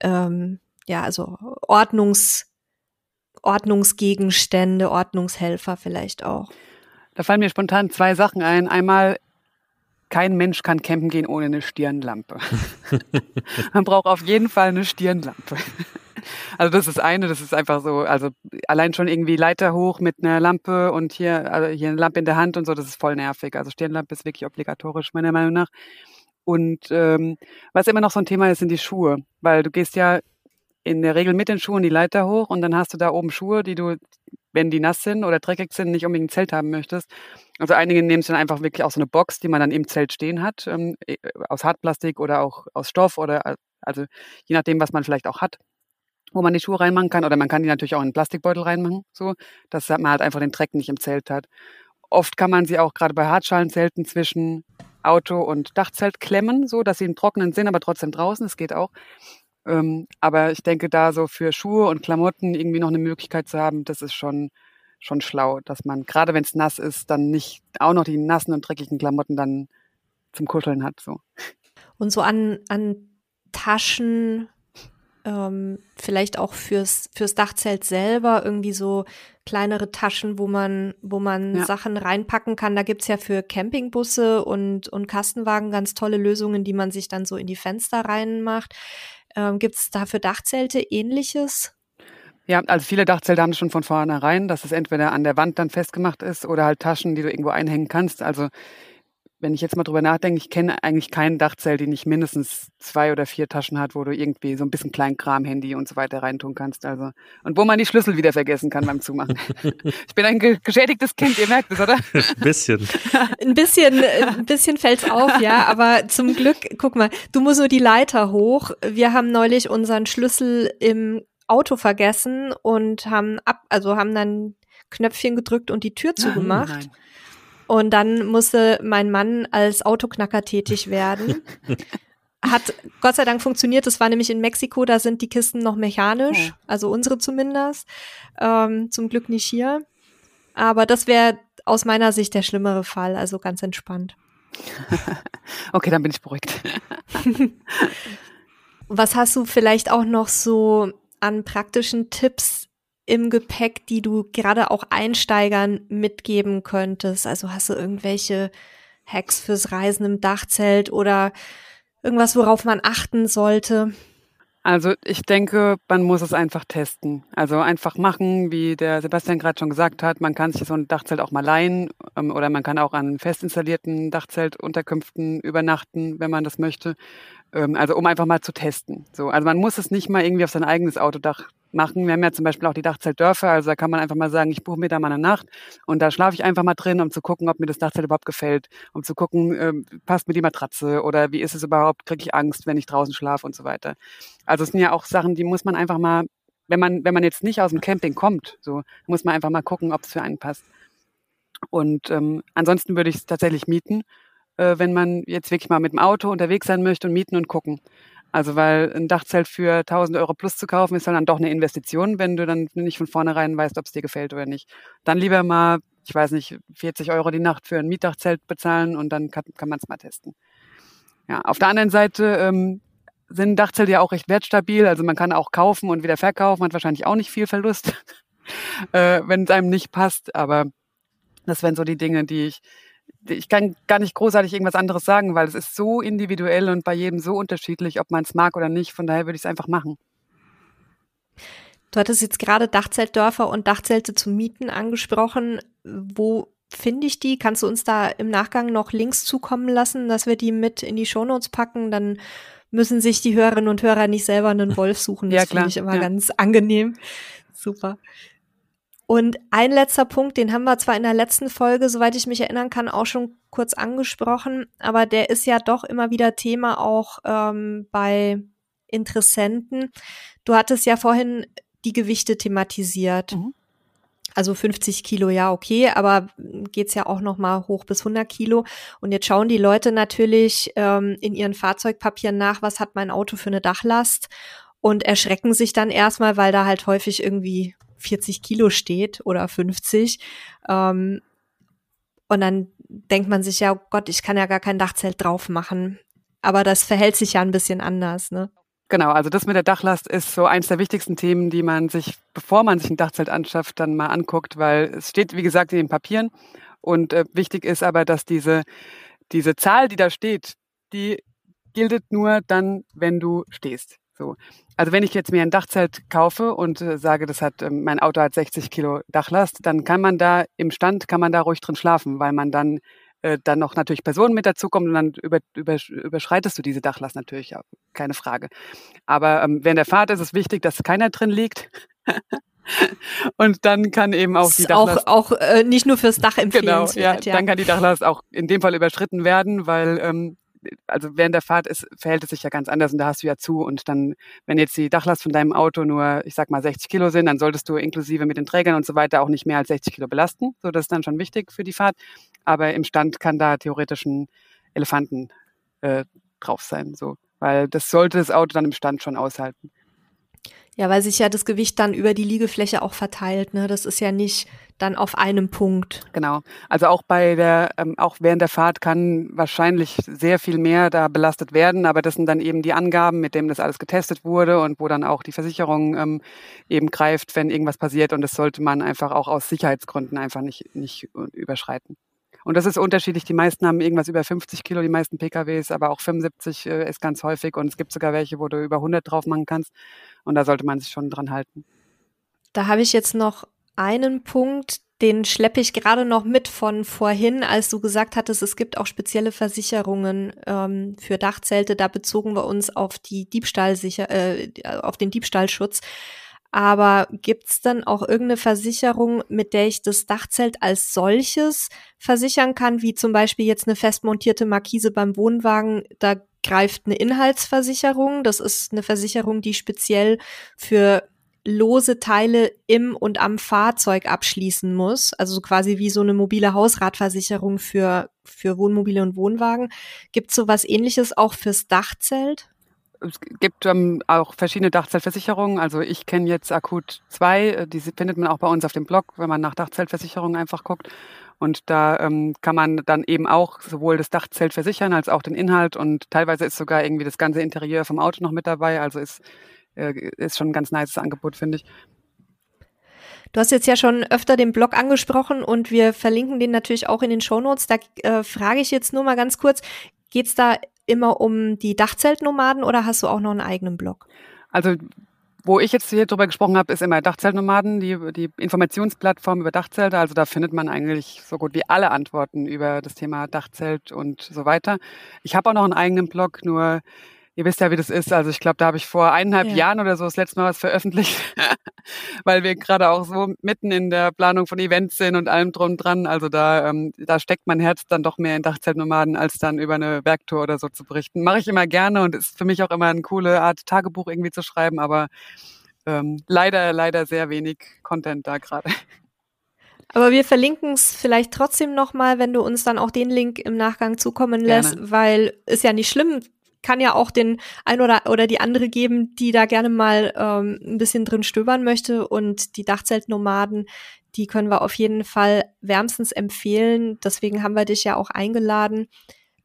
ähm, ja, also Ordnungs, Ordnungsgegenstände, Ordnungshelfer vielleicht auch. Da fallen mir spontan zwei Sachen ein. Einmal kein Mensch kann campen gehen ohne eine Stirnlampe. Man braucht auf jeden Fall eine Stirnlampe. Also das ist eine, das ist einfach so, also allein schon irgendwie Leiter hoch mit einer Lampe und hier, also hier eine Lampe in der Hand und so, das ist voll nervig. Also Stirnlampe ist wirklich obligatorisch, meiner Meinung nach. Und ähm, was immer noch so ein Thema ist, sind die Schuhe. Weil du gehst ja in der Regel mit den Schuhen die Leiter hoch und dann hast du da oben Schuhe, die du, wenn die nass sind oder dreckig sind, nicht unbedingt ein Zelt haben möchtest. Also einige nehmen sich dann einfach wirklich auch so eine Box, die man dann im Zelt stehen hat, ähm, äh, aus Hartplastik oder auch aus Stoff oder also je nachdem, was man vielleicht auch hat, wo man die Schuhe reinmachen kann. Oder man kann die natürlich auch in einen Plastikbeutel reinmachen, so, dass man halt einfach den Dreck nicht im Zelt hat. Oft kann man sie auch gerade bei Hartschalenzelten zwischen Auto und Dachzelt klemmen, so dass sie im Trockenen sind, aber trotzdem draußen. Das geht auch. Ähm, aber ich denke, da so für Schuhe und Klamotten irgendwie noch eine Möglichkeit zu haben, das ist schon, schon schlau, dass man, gerade wenn es nass ist, dann nicht auch noch die nassen und dreckigen Klamotten dann zum Kuscheln hat. So. Und so an, an Taschen, ähm, vielleicht auch fürs, fürs Dachzelt selber, irgendwie so kleinere Taschen, wo man, wo man ja. Sachen reinpacken kann. Da gibt's ja für Campingbusse und, und Kastenwagen ganz tolle Lösungen, die man sich dann so in die Fenster reinmacht. Ähm, Gibt es da für Dachzelte ähnliches? Ja, also viele Dachzelte haben schon von vornherein, dass es entweder an der Wand dann festgemacht ist oder halt Taschen, die du irgendwo einhängen kannst. Also wenn ich jetzt mal drüber nachdenke, ich kenne eigentlich kein Dachzelt, die nicht mindestens zwei oder vier Taschen hat, wo du irgendwie so ein bisschen Kleinkram, Handy und so weiter reintun kannst. Also und wo man die Schlüssel wieder vergessen kann beim Zumachen. ich bin ein geschädigtes Kind, ihr merkt es, oder? ein bisschen. ein bisschen, ein bisschen fällt's auf, ja. Aber zum Glück, guck mal, du musst nur die Leiter hoch. Wir haben neulich unseren Schlüssel im Auto vergessen und haben ab, also haben dann Knöpfchen gedrückt und die Tür zugemacht. Nein. Und dann musste mein Mann als Autoknacker tätig werden. Hat Gott sei Dank funktioniert. Das war nämlich in Mexiko, da sind die Kisten noch mechanisch, oh. also unsere zumindest. Ähm, zum Glück nicht hier. Aber das wäre aus meiner Sicht der schlimmere Fall, also ganz entspannt. okay, dann bin ich beruhigt. Was hast du vielleicht auch noch so an praktischen Tipps im Gepäck, die du gerade auch Einsteigern mitgeben könntest? Also hast du irgendwelche Hacks fürs Reisen im Dachzelt oder irgendwas, worauf man achten sollte? Also ich denke, man muss es einfach testen. Also einfach machen, wie der Sebastian gerade schon gesagt hat. Man kann sich so ein Dachzelt auch mal leihen ähm, oder man kann auch an fest installierten Dachzeltunterkünften übernachten, wenn man das möchte. Ähm, also um einfach mal zu testen. So, also man muss es nicht mal irgendwie auf sein eigenes Autodach machen. Wir haben ja zum Beispiel auch die Dachzeltdörfer, also da kann man einfach mal sagen, ich buche mir da mal eine Nacht und da schlafe ich einfach mal drin, um zu gucken, ob mir das Dachzelt überhaupt gefällt, um zu gucken, ähm, passt mir die Matratze oder wie ist es überhaupt, kriege ich Angst, wenn ich draußen schlafe und so weiter. Also es sind ja auch Sachen, die muss man einfach mal, wenn man, wenn man jetzt nicht aus dem Camping kommt, so muss man einfach mal gucken, ob es für einen passt. Und ähm, ansonsten würde ich es tatsächlich mieten, äh, wenn man jetzt wirklich mal mit dem Auto unterwegs sein möchte und mieten und gucken. Also weil ein Dachzelt für 1000 Euro plus zu kaufen, ist dann doch eine Investition, wenn du dann nicht von vornherein weißt, ob es dir gefällt oder nicht. Dann lieber mal, ich weiß nicht, 40 Euro die Nacht für ein Mietdachzelt bezahlen und dann kann, kann man es mal testen. Ja, auf der anderen Seite ähm, sind Dachzelte ja auch recht wertstabil. Also man kann auch kaufen und wieder verkaufen, hat wahrscheinlich auch nicht viel Verlust, äh, wenn es einem nicht passt. Aber das wären so die Dinge, die ich, ich kann gar nicht großartig irgendwas anderes sagen, weil es ist so individuell und bei jedem so unterschiedlich, ob man es mag oder nicht. Von daher würde ich es einfach machen. Du hattest jetzt gerade Dachzeltdörfer und Dachzelte zu mieten angesprochen. Wo finde ich die? Kannst du uns da im Nachgang noch Links zukommen lassen, dass wir die mit in die Shownotes packen? Dann müssen sich die Hörerinnen und Hörer nicht selber einen Wolf suchen. Das ja, finde ich immer ja. ganz angenehm. Super. Und ein letzter Punkt, den haben wir zwar in der letzten Folge, soweit ich mich erinnern kann, auch schon kurz angesprochen, aber der ist ja doch immer wieder Thema auch ähm, bei Interessenten. Du hattest ja vorhin die Gewichte thematisiert. Mhm. Also 50 Kilo, ja, okay, aber geht's ja auch noch mal hoch bis 100 Kilo. Und jetzt schauen die Leute natürlich ähm, in ihren Fahrzeugpapieren nach, was hat mein Auto für eine Dachlast und erschrecken sich dann erstmal, weil da halt häufig irgendwie 40 Kilo steht oder 50. Ähm, und dann denkt man sich ja, oh Gott, ich kann ja gar kein Dachzelt drauf machen. Aber das verhält sich ja ein bisschen anders, ne? Genau, also das mit der Dachlast ist so eins der wichtigsten Themen, die man sich, bevor man sich ein Dachzelt anschafft, dann mal anguckt, weil es steht, wie gesagt, in den Papieren. Und äh, wichtig ist aber, dass diese, diese Zahl, die da steht, die gilt nur dann, wenn du stehst. So. Also wenn ich jetzt mir ein Dachzelt kaufe und äh, sage, das hat, äh, mein Auto hat 60 Kilo Dachlast, dann kann man da im Stand, kann man da ruhig drin schlafen, weil man dann äh, dann noch natürlich Personen mit dazukommen und dann über, über, überschreitest du diese Dachlast natürlich, ja, keine Frage. Aber ähm, während der Fahrt ist es wichtig, dass keiner drin liegt. und dann kann eben auch die Dachlast auch, auch äh, nicht nur fürs Dach empfehlenswert. Genau, ja, ja, dann kann die Dachlast auch in dem Fall überschritten werden, weil ähm, also während der Fahrt ist, verhält es sich ja ganz anders und da hast du ja zu und dann, wenn jetzt die Dachlast von deinem Auto nur, ich sag mal 60 Kilo sind, dann solltest du inklusive mit den Trägern und so weiter auch nicht mehr als 60 Kilo belasten. So, das ist dann schon wichtig für die Fahrt. Aber im Stand kann da theoretisch ein Elefanten äh, drauf sein, so, weil das sollte das Auto dann im Stand schon aushalten. Ja, weil sich ja das Gewicht dann über die Liegefläche auch verteilt. Ne? Das ist ja nicht dann auf einem Punkt. Genau. Also auch bei der, ähm, auch während der Fahrt kann wahrscheinlich sehr viel mehr da belastet werden, aber das sind dann eben die Angaben, mit denen das alles getestet wurde und wo dann auch die Versicherung ähm, eben greift, wenn irgendwas passiert. Und das sollte man einfach auch aus Sicherheitsgründen einfach nicht, nicht überschreiten. Und das ist unterschiedlich. Die meisten haben irgendwas über 50 Kilo, die meisten PKWs, aber auch 75 äh, ist ganz häufig. Und es gibt sogar welche, wo du über 100 drauf machen kannst. Und da sollte man sich schon dran halten. Da habe ich jetzt noch einen Punkt, den schleppe ich gerade noch mit von vorhin, als du gesagt hattest, es gibt auch spezielle Versicherungen ähm, für Dachzelte. Da bezogen wir uns auf die Diebstahlsicher, äh, auf den Diebstahlschutz. Aber gibt's dann auch irgendeine Versicherung, mit der ich das Dachzelt als solches versichern kann, wie zum Beispiel jetzt eine festmontierte Markise beim Wohnwagen? Da greift eine Inhaltsversicherung. Das ist eine Versicherung, die speziell für lose Teile im und am Fahrzeug abschließen muss. Also quasi wie so eine mobile Hausratversicherung für, für Wohnmobile und Wohnwagen. Gibt es sowas ähnliches auch fürs Dachzelt? Es gibt ähm, auch verschiedene Dachzeltversicherungen. Also ich kenne jetzt Akut 2, äh, die findet man auch bei uns auf dem Blog, wenn man nach Dachzeltversicherungen einfach guckt. Und da ähm, kann man dann eben auch sowohl das Dachzelt versichern als auch den Inhalt und teilweise ist sogar irgendwie das ganze Interieur vom Auto noch mit dabei. Also ist ist schon ein ganz nice Angebot, finde ich. Du hast jetzt ja schon öfter den Blog angesprochen und wir verlinken den natürlich auch in den Shownotes. Da äh, frage ich jetzt nur mal ganz kurz, geht's da immer um die Dachzeltnomaden oder hast du auch noch einen eigenen Blog? Also wo ich jetzt hier drüber gesprochen habe, ist immer Dachzeltnomaden, die, die Informationsplattform über Dachzelte. Also da findet man eigentlich so gut wie alle Antworten über das Thema Dachzelt und so weiter. Ich habe auch noch einen eigenen Blog, nur ihr wisst ja, wie das ist. Also ich glaube, da habe ich vor eineinhalb ja. Jahren oder so das letzte Mal was veröffentlicht, weil wir gerade auch so mitten in der Planung von Events sind und allem drum dran. Also da, ähm, da steckt mein Herz dann doch mehr in Dachzeltnomaden, als dann über eine Werktour oder so zu berichten. Mache ich immer gerne und ist für mich auch immer eine coole Art, Tagebuch irgendwie zu schreiben, aber ähm, leider, leider sehr wenig Content da gerade. Aber wir verlinken es vielleicht trotzdem nochmal, wenn du uns dann auch den Link im Nachgang zukommen lässt, Gerne. weil ist ja nicht schlimm, kann ja auch den ein oder oder die andere geben, die da gerne mal ähm, ein bisschen drin stöbern möchte. Und die Dachzeltnomaden, die können wir auf jeden Fall wärmstens empfehlen. Deswegen haben wir dich ja auch eingeladen,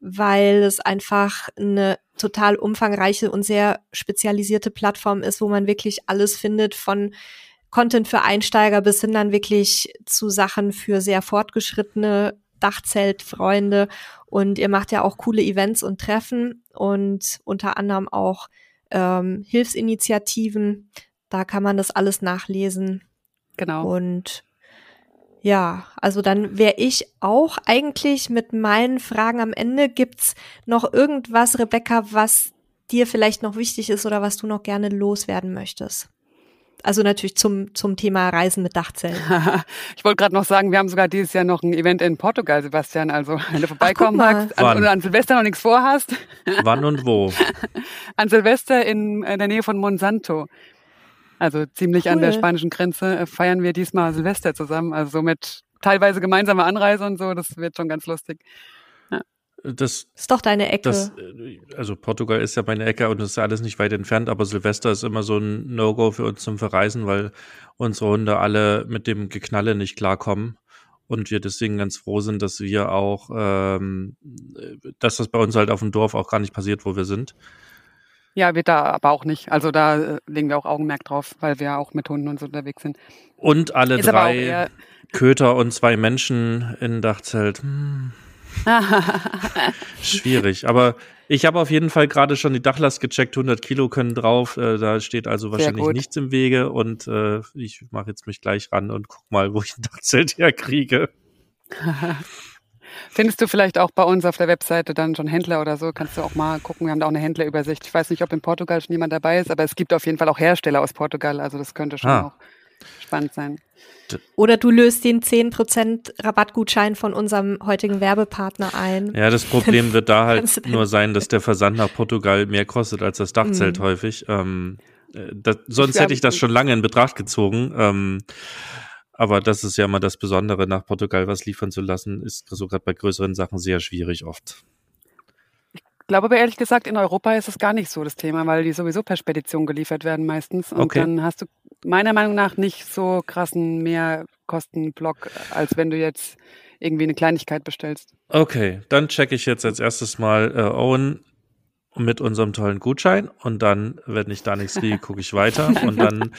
weil es einfach eine total umfangreiche und sehr spezialisierte Plattform ist, wo man wirklich alles findet von Content für Einsteiger bis hin dann wirklich zu Sachen für sehr fortgeschrittene Dachzeltfreunde und ihr macht ja auch coole Events und Treffen und unter anderem auch ähm, Hilfsinitiativen. Da kann man das alles nachlesen. Genau. Und ja, also dann wäre ich auch eigentlich mit meinen Fragen am Ende. Gibt's noch irgendwas, Rebecca, was dir vielleicht noch wichtig ist oder was du noch gerne loswerden möchtest? Also natürlich zum, zum Thema Reisen mit Dachzellen. ich wollte gerade noch sagen, wir haben sogar dieses Jahr noch ein Event in Portugal, Sebastian. Also wenn du vorbeikommen magst an, oder an Silvester noch nichts vorhast. Wann und wo? An Silvester in, in der Nähe von Monsanto. Also ziemlich cool. an der spanischen Grenze äh, feiern wir diesmal Silvester zusammen. Also so mit teilweise gemeinsamer Anreise und so. Das wird schon ganz lustig. Das ist doch deine Ecke. Das, also Portugal ist ja meine Ecke und das ist alles nicht weit entfernt, aber Silvester ist immer so ein No-Go für uns zum Verreisen, weil unsere Hunde alle mit dem Geknalle nicht klarkommen und wir deswegen ganz froh sind, dass wir auch, ähm, dass das bei uns halt auf dem Dorf auch gar nicht passiert, wo wir sind. Ja, wird da aber auch nicht. Also da äh, legen wir auch Augenmerk drauf, weil wir auch mit Hunden und so unterwegs sind. Und alle ist drei Köter und zwei Menschen in Dachzelt. Hm. Schwierig, aber ich habe auf jeden Fall gerade schon die Dachlast gecheckt, 100 Kilo können drauf, äh, da steht also wahrscheinlich nichts im Wege und äh, ich mache jetzt mich gleich ran und guck mal, wo ich ein Dachzelt herkriege. Findest du vielleicht auch bei uns auf der Webseite dann schon Händler oder so? Kannst du auch mal gucken. Wir haben da auch eine Händlerübersicht. Ich weiß nicht, ob in Portugal schon jemand dabei ist, aber es gibt auf jeden Fall auch Hersteller aus Portugal. Also das könnte schon ah. auch spannend sein. Oder du löst den 10% Rabattgutschein von unserem heutigen Werbepartner ein. Ja, das Problem wird da halt nur sein, dass der Versand nach Portugal mehr kostet als das Dachzelt mhm. häufig. Ähm, äh, das, sonst ich hätte ich das schon lange in Betracht gezogen. Ähm, aber das ist ja mal das Besondere, nach Portugal was liefern zu lassen, ist so gerade bei größeren Sachen sehr schwierig oft. Ich glaube aber ehrlich gesagt, in Europa ist es gar nicht so das Thema, weil die sowieso per Spedition geliefert werden meistens. Und okay. dann hast du meiner Meinung nach nicht so krassen Mehrkostenblock, als wenn du jetzt irgendwie eine Kleinigkeit bestellst. Okay, dann checke ich jetzt als erstes mal äh, Owen mit unserem tollen Gutschein und dann, wenn ich da nichts kriege, gucke ich weiter und dann,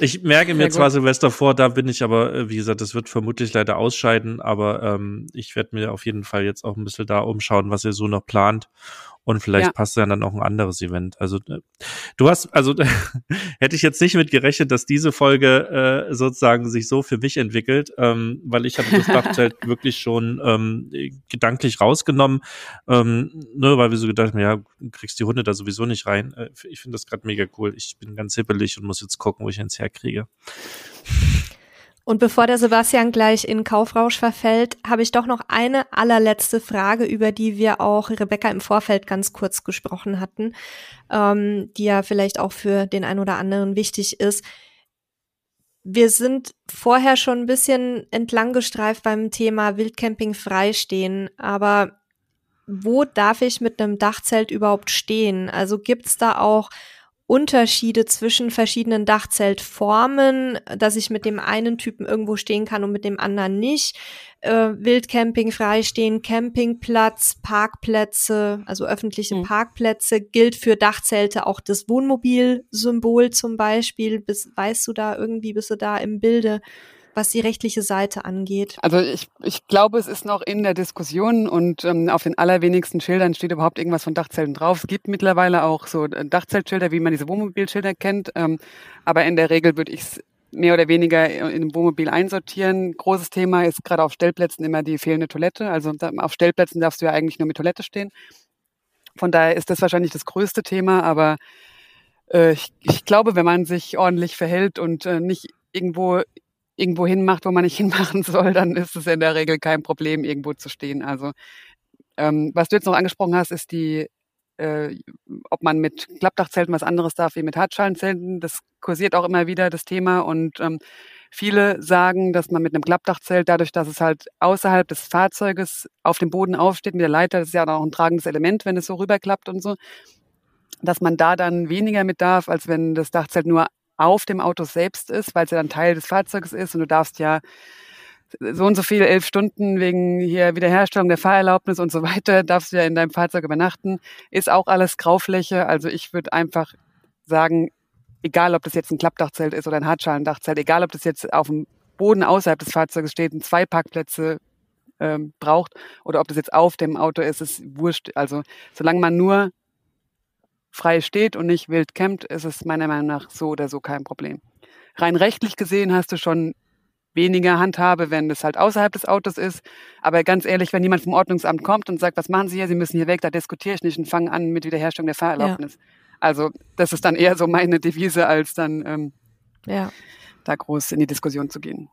ich merke mir zwar Silvester vor, da bin ich aber, äh, wie gesagt, das wird vermutlich leider ausscheiden, aber ähm, ich werde mir auf jeden Fall jetzt auch ein bisschen da umschauen, was ihr so noch plant und vielleicht ja. passt dann auch ein anderes Event. Also äh, du hast, also hätte ich jetzt nicht mit gerechnet, dass diese Folge äh, sozusagen sich so für mich entwickelt, ähm, weil ich hatte das Dachzelt wirklich schon ähm, gedanklich rausgenommen, ähm, ne, weil wir so gedacht haben, ja, kriegst die Hunde da sowieso nicht rein. Äh, ich finde das gerade mega cool. Ich bin ganz hippelig und muss jetzt gucken, wo ich ins herkriege. Und bevor der Sebastian gleich in Kaufrausch verfällt, habe ich doch noch eine allerletzte Frage, über die wir auch Rebecca im Vorfeld ganz kurz gesprochen hatten, ähm, die ja vielleicht auch für den einen oder anderen wichtig ist. Wir sind vorher schon ein bisschen entlang gestreift beim Thema Wildcamping freistehen, aber wo darf ich mit einem Dachzelt überhaupt stehen? Also gibt's da auch Unterschiede zwischen verschiedenen Dachzeltformen, dass ich mit dem einen Typen irgendwo stehen kann und mit dem anderen nicht. Äh, Wildcamping, Freistehen, Campingplatz, Parkplätze, also öffentliche mhm. Parkplätze, gilt für Dachzelte auch das Wohnmobilsymbol zum Beispiel. Bis, weißt du da irgendwie, bist du da im Bilde? Was die rechtliche Seite angeht? Also ich, ich glaube, es ist noch in der Diskussion und ähm, auf den allerwenigsten Schildern steht überhaupt irgendwas von Dachzelten drauf. Es gibt mittlerweile auch so äh, Dachzeltschilder, wie man diese Wohnmobilschilder kennt, ähm, aber in der Regel würde ich es mehr oder weniger in einem Wohnmobil einsortieren. Großes Thema ist gerade auf Stellplätzen immer die fehlende Toilette. Also auf Stellplätzen darfst du ja eigentlich nur mit Toilette stehen. Von daher ist das wahrscheinlich das größte Thema, aber äh, ich, ich glaube, wenn man sich ordentlich verhält und äh, nicht irgendwo irgendwo hinmacht, wo man nicht hinmachen soll, dann ist es in der Regel kein Problem, irgendwo zu stehen. Also ähm, was du jetzt noch angesprochen hast, ist die, äh, ob man mit Klappdachzelten was anderes darf wie mit Hartschalenzelten. Das kursiert auch immer wieder das Thema und ähm, viele sagen, dass man mit einem Klappdachzelt, dadurch, dass es halt außerhalb des Fahrzeuges auf dem Boden aufsteht mit der Leiter, das ist ja auch ein tragendes Element, wenn es so rüberklappt und so, dass man da dann weniger mit darf, als wenn das Dachzelt nur auf dem Auto selbst ist, weil es ja dann Teil des Fahrzeugs ist und du darfst ja so und so viele elf Stunden wegen hier Wiederherstellung der Fahrerlaubnis und so weiter, darfst du ja in deinem Fahrzeug übernachten, ist auch alles Graufläche. Also ich würde einfach sagen, egal ob das jetzt ein Klappdachzelt ist oder ein Hartschalendachzelt, egal ob das jetzt auf dem Boden außerhalb des Fahrzeuges steht und zwei Parkplätze ähm, braucht oder ob das jetzt auf dem Auto ist, ist wurscht. Also solange man nur frei steht und nicht wild campt, ist es meiner Meinung nach so oder so kein Problem. Rein rechtlich gesehen hast du schon weniger Handhabe, wenn es halt außerhalb des Autos ist. Aber ganz ehrlich, wenn jemand vom Ordnungsamt kommt und sagt, was machen Sie hier? Sie müssen hier weg, da diskutiere ich nicht und fange an mit Wiederherstellung der Fahrerlaubnis. Ja. Also das ist dann eher so meine Devise, als dann ähm, ja. da groß in die Diskussion zu gehen.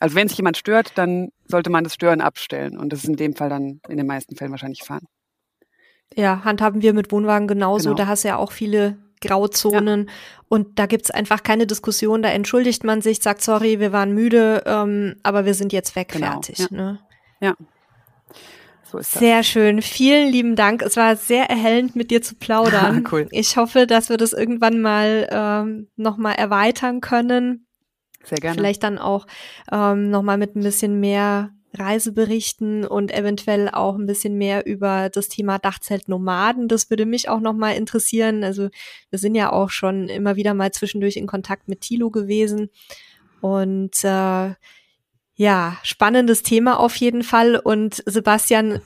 Also wenn sich jemand stört, dann sollte man das Stören abstellen. Und das ist in dem Fall dann in den meisten Fällen wahrscheinlich fahren. Ja, handhaben wir mit Wohnwagen genauso. Genau. Da hast du ja auch viele Grauzonen ja. und da gibt's einfach keine Diskussion. Da entschuldigt man sich, sagt sorry, wir waren müde, ähm, aber wir sind jetzt weg, genau. fertig. Ja. Ne? ja. So sehr schön. Vielen lieben Dank. Es war sehr erhellend, mit dir zu plaudern. cool. Ich hoffe, dass wir das irgendwann mal ähm, nochmal erweitern können. Sehr gerne. Vielleicht dann auch ähm, nochmal mit ein bisschen mehr Reiseberichten und eventuell auch ein bisschen mehr über das Thema Dachzeltnomaden. Das würde mich auch nochmal interessieren. Also wir sind ja auch schon immer wieder mal zwischendurch in Kontakt mit Thilo gewesen. Und äh, ja, spannendes Thema auf jeden Fall. Und Sebastian,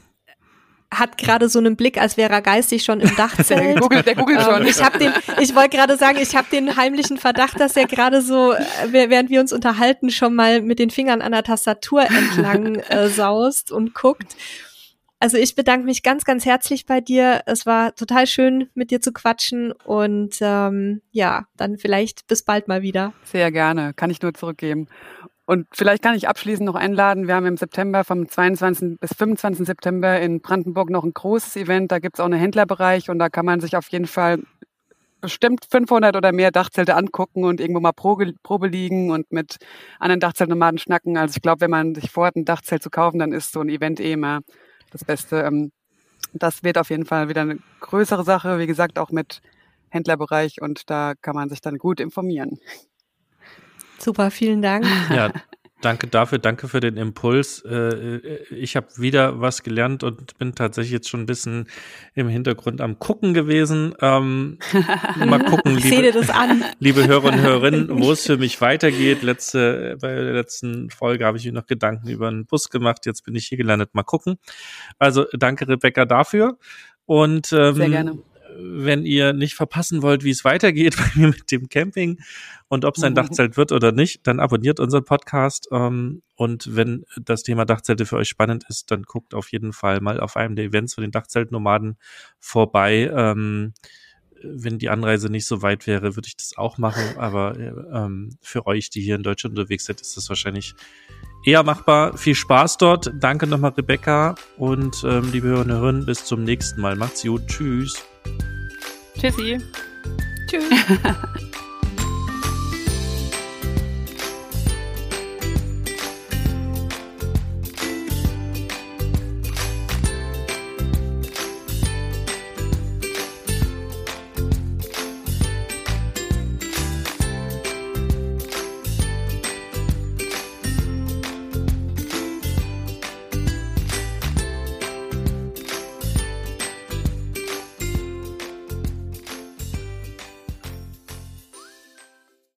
hat gerade so einen Blick, als wäre er geistig schon im Dachzelt. der googelt, der googelt schon. Ähm, ich habe den, ich wollte gerade sagen, ich habe den heimlichen Verdacht, dass er gerade so, äh, während wir uns unterhalten, schon mal mit den Fingern an der Tastatur entlang äh, saust und guckt. Also ich bedanke mich ganz, ganz herzlich bei dir. Es war total schön, mit dir zu quatschen und ähm, ja, dann vielleicht bis bald mal wieder. Sehr gerne, kann ich nur zurückgeben. Und vielleicht kann ich abschließend noch einladen. Wir haben im September vom 22. bis 25. September in Brandenburg noch ein großes Event. Da gibt es auch einen Händlerbereich und da kann man sich auf jeden Fall bestimmt 500 oder mehr Dachzelte angucken und irgendwo mal Probe, Probe liegen und mit anderen Dachzeltnomaden schnacken. Also ich glaube, wenn man sich vorhat, ein Dachzelt zu kaufen, dann ist so ein Event eh immer das Beste. Ähm, das wird auf jeden Fall wieder eine größere Sache, wie gesagt, auch mit Händlerbereich und da kann man sich dann gut informieren. Super, vielen Dank. Ja, danke dafür, danke für den Impuls. Äh, ich habe wieder was gelernt und bin tatsächlich jetzt schon ein bisschen im Hintergrund am Gucken gewesen. Ähm, mal gucken, liebe, liebe Hörer und Hörerinnen, wo es für mich weitergeht. Letzte, bei der letzten Folge habe ich mir noch Gedanken über einen Bus gemacht. Jetzt bin ich hier gelandet. Mal gucken. Also danke, Rebecca, dafür. Und ähm, Sehr gerne wenn ihr nicht verpassen wollt, wie es weitergeht bei mir mit dem Camping und ob es ein mhm. Dachzelt wird oder nicht, dann abonniert unseren Podcast. Ähm, und wenn das Thema Dachzelte für euch spannend ist, dann guckt auf jeden Fall mal auf einem der Events von den Dachzeltnomaden vorbei. Ähm, wenn die Anreise nicht so weit wäre, würde ich das auch machen. Aber ähm, für euch, die hier in Deutschland unterwegs sind, ist das wahrscheinlich eher machbar. Viel Spaß dort. Danke nochmal, Rebecca. Und ähm, liebe Hörerinnen und Hörer, bis zum nächsten Mal. Macht's gut. Tschüss. Tschüssi. Tschüss.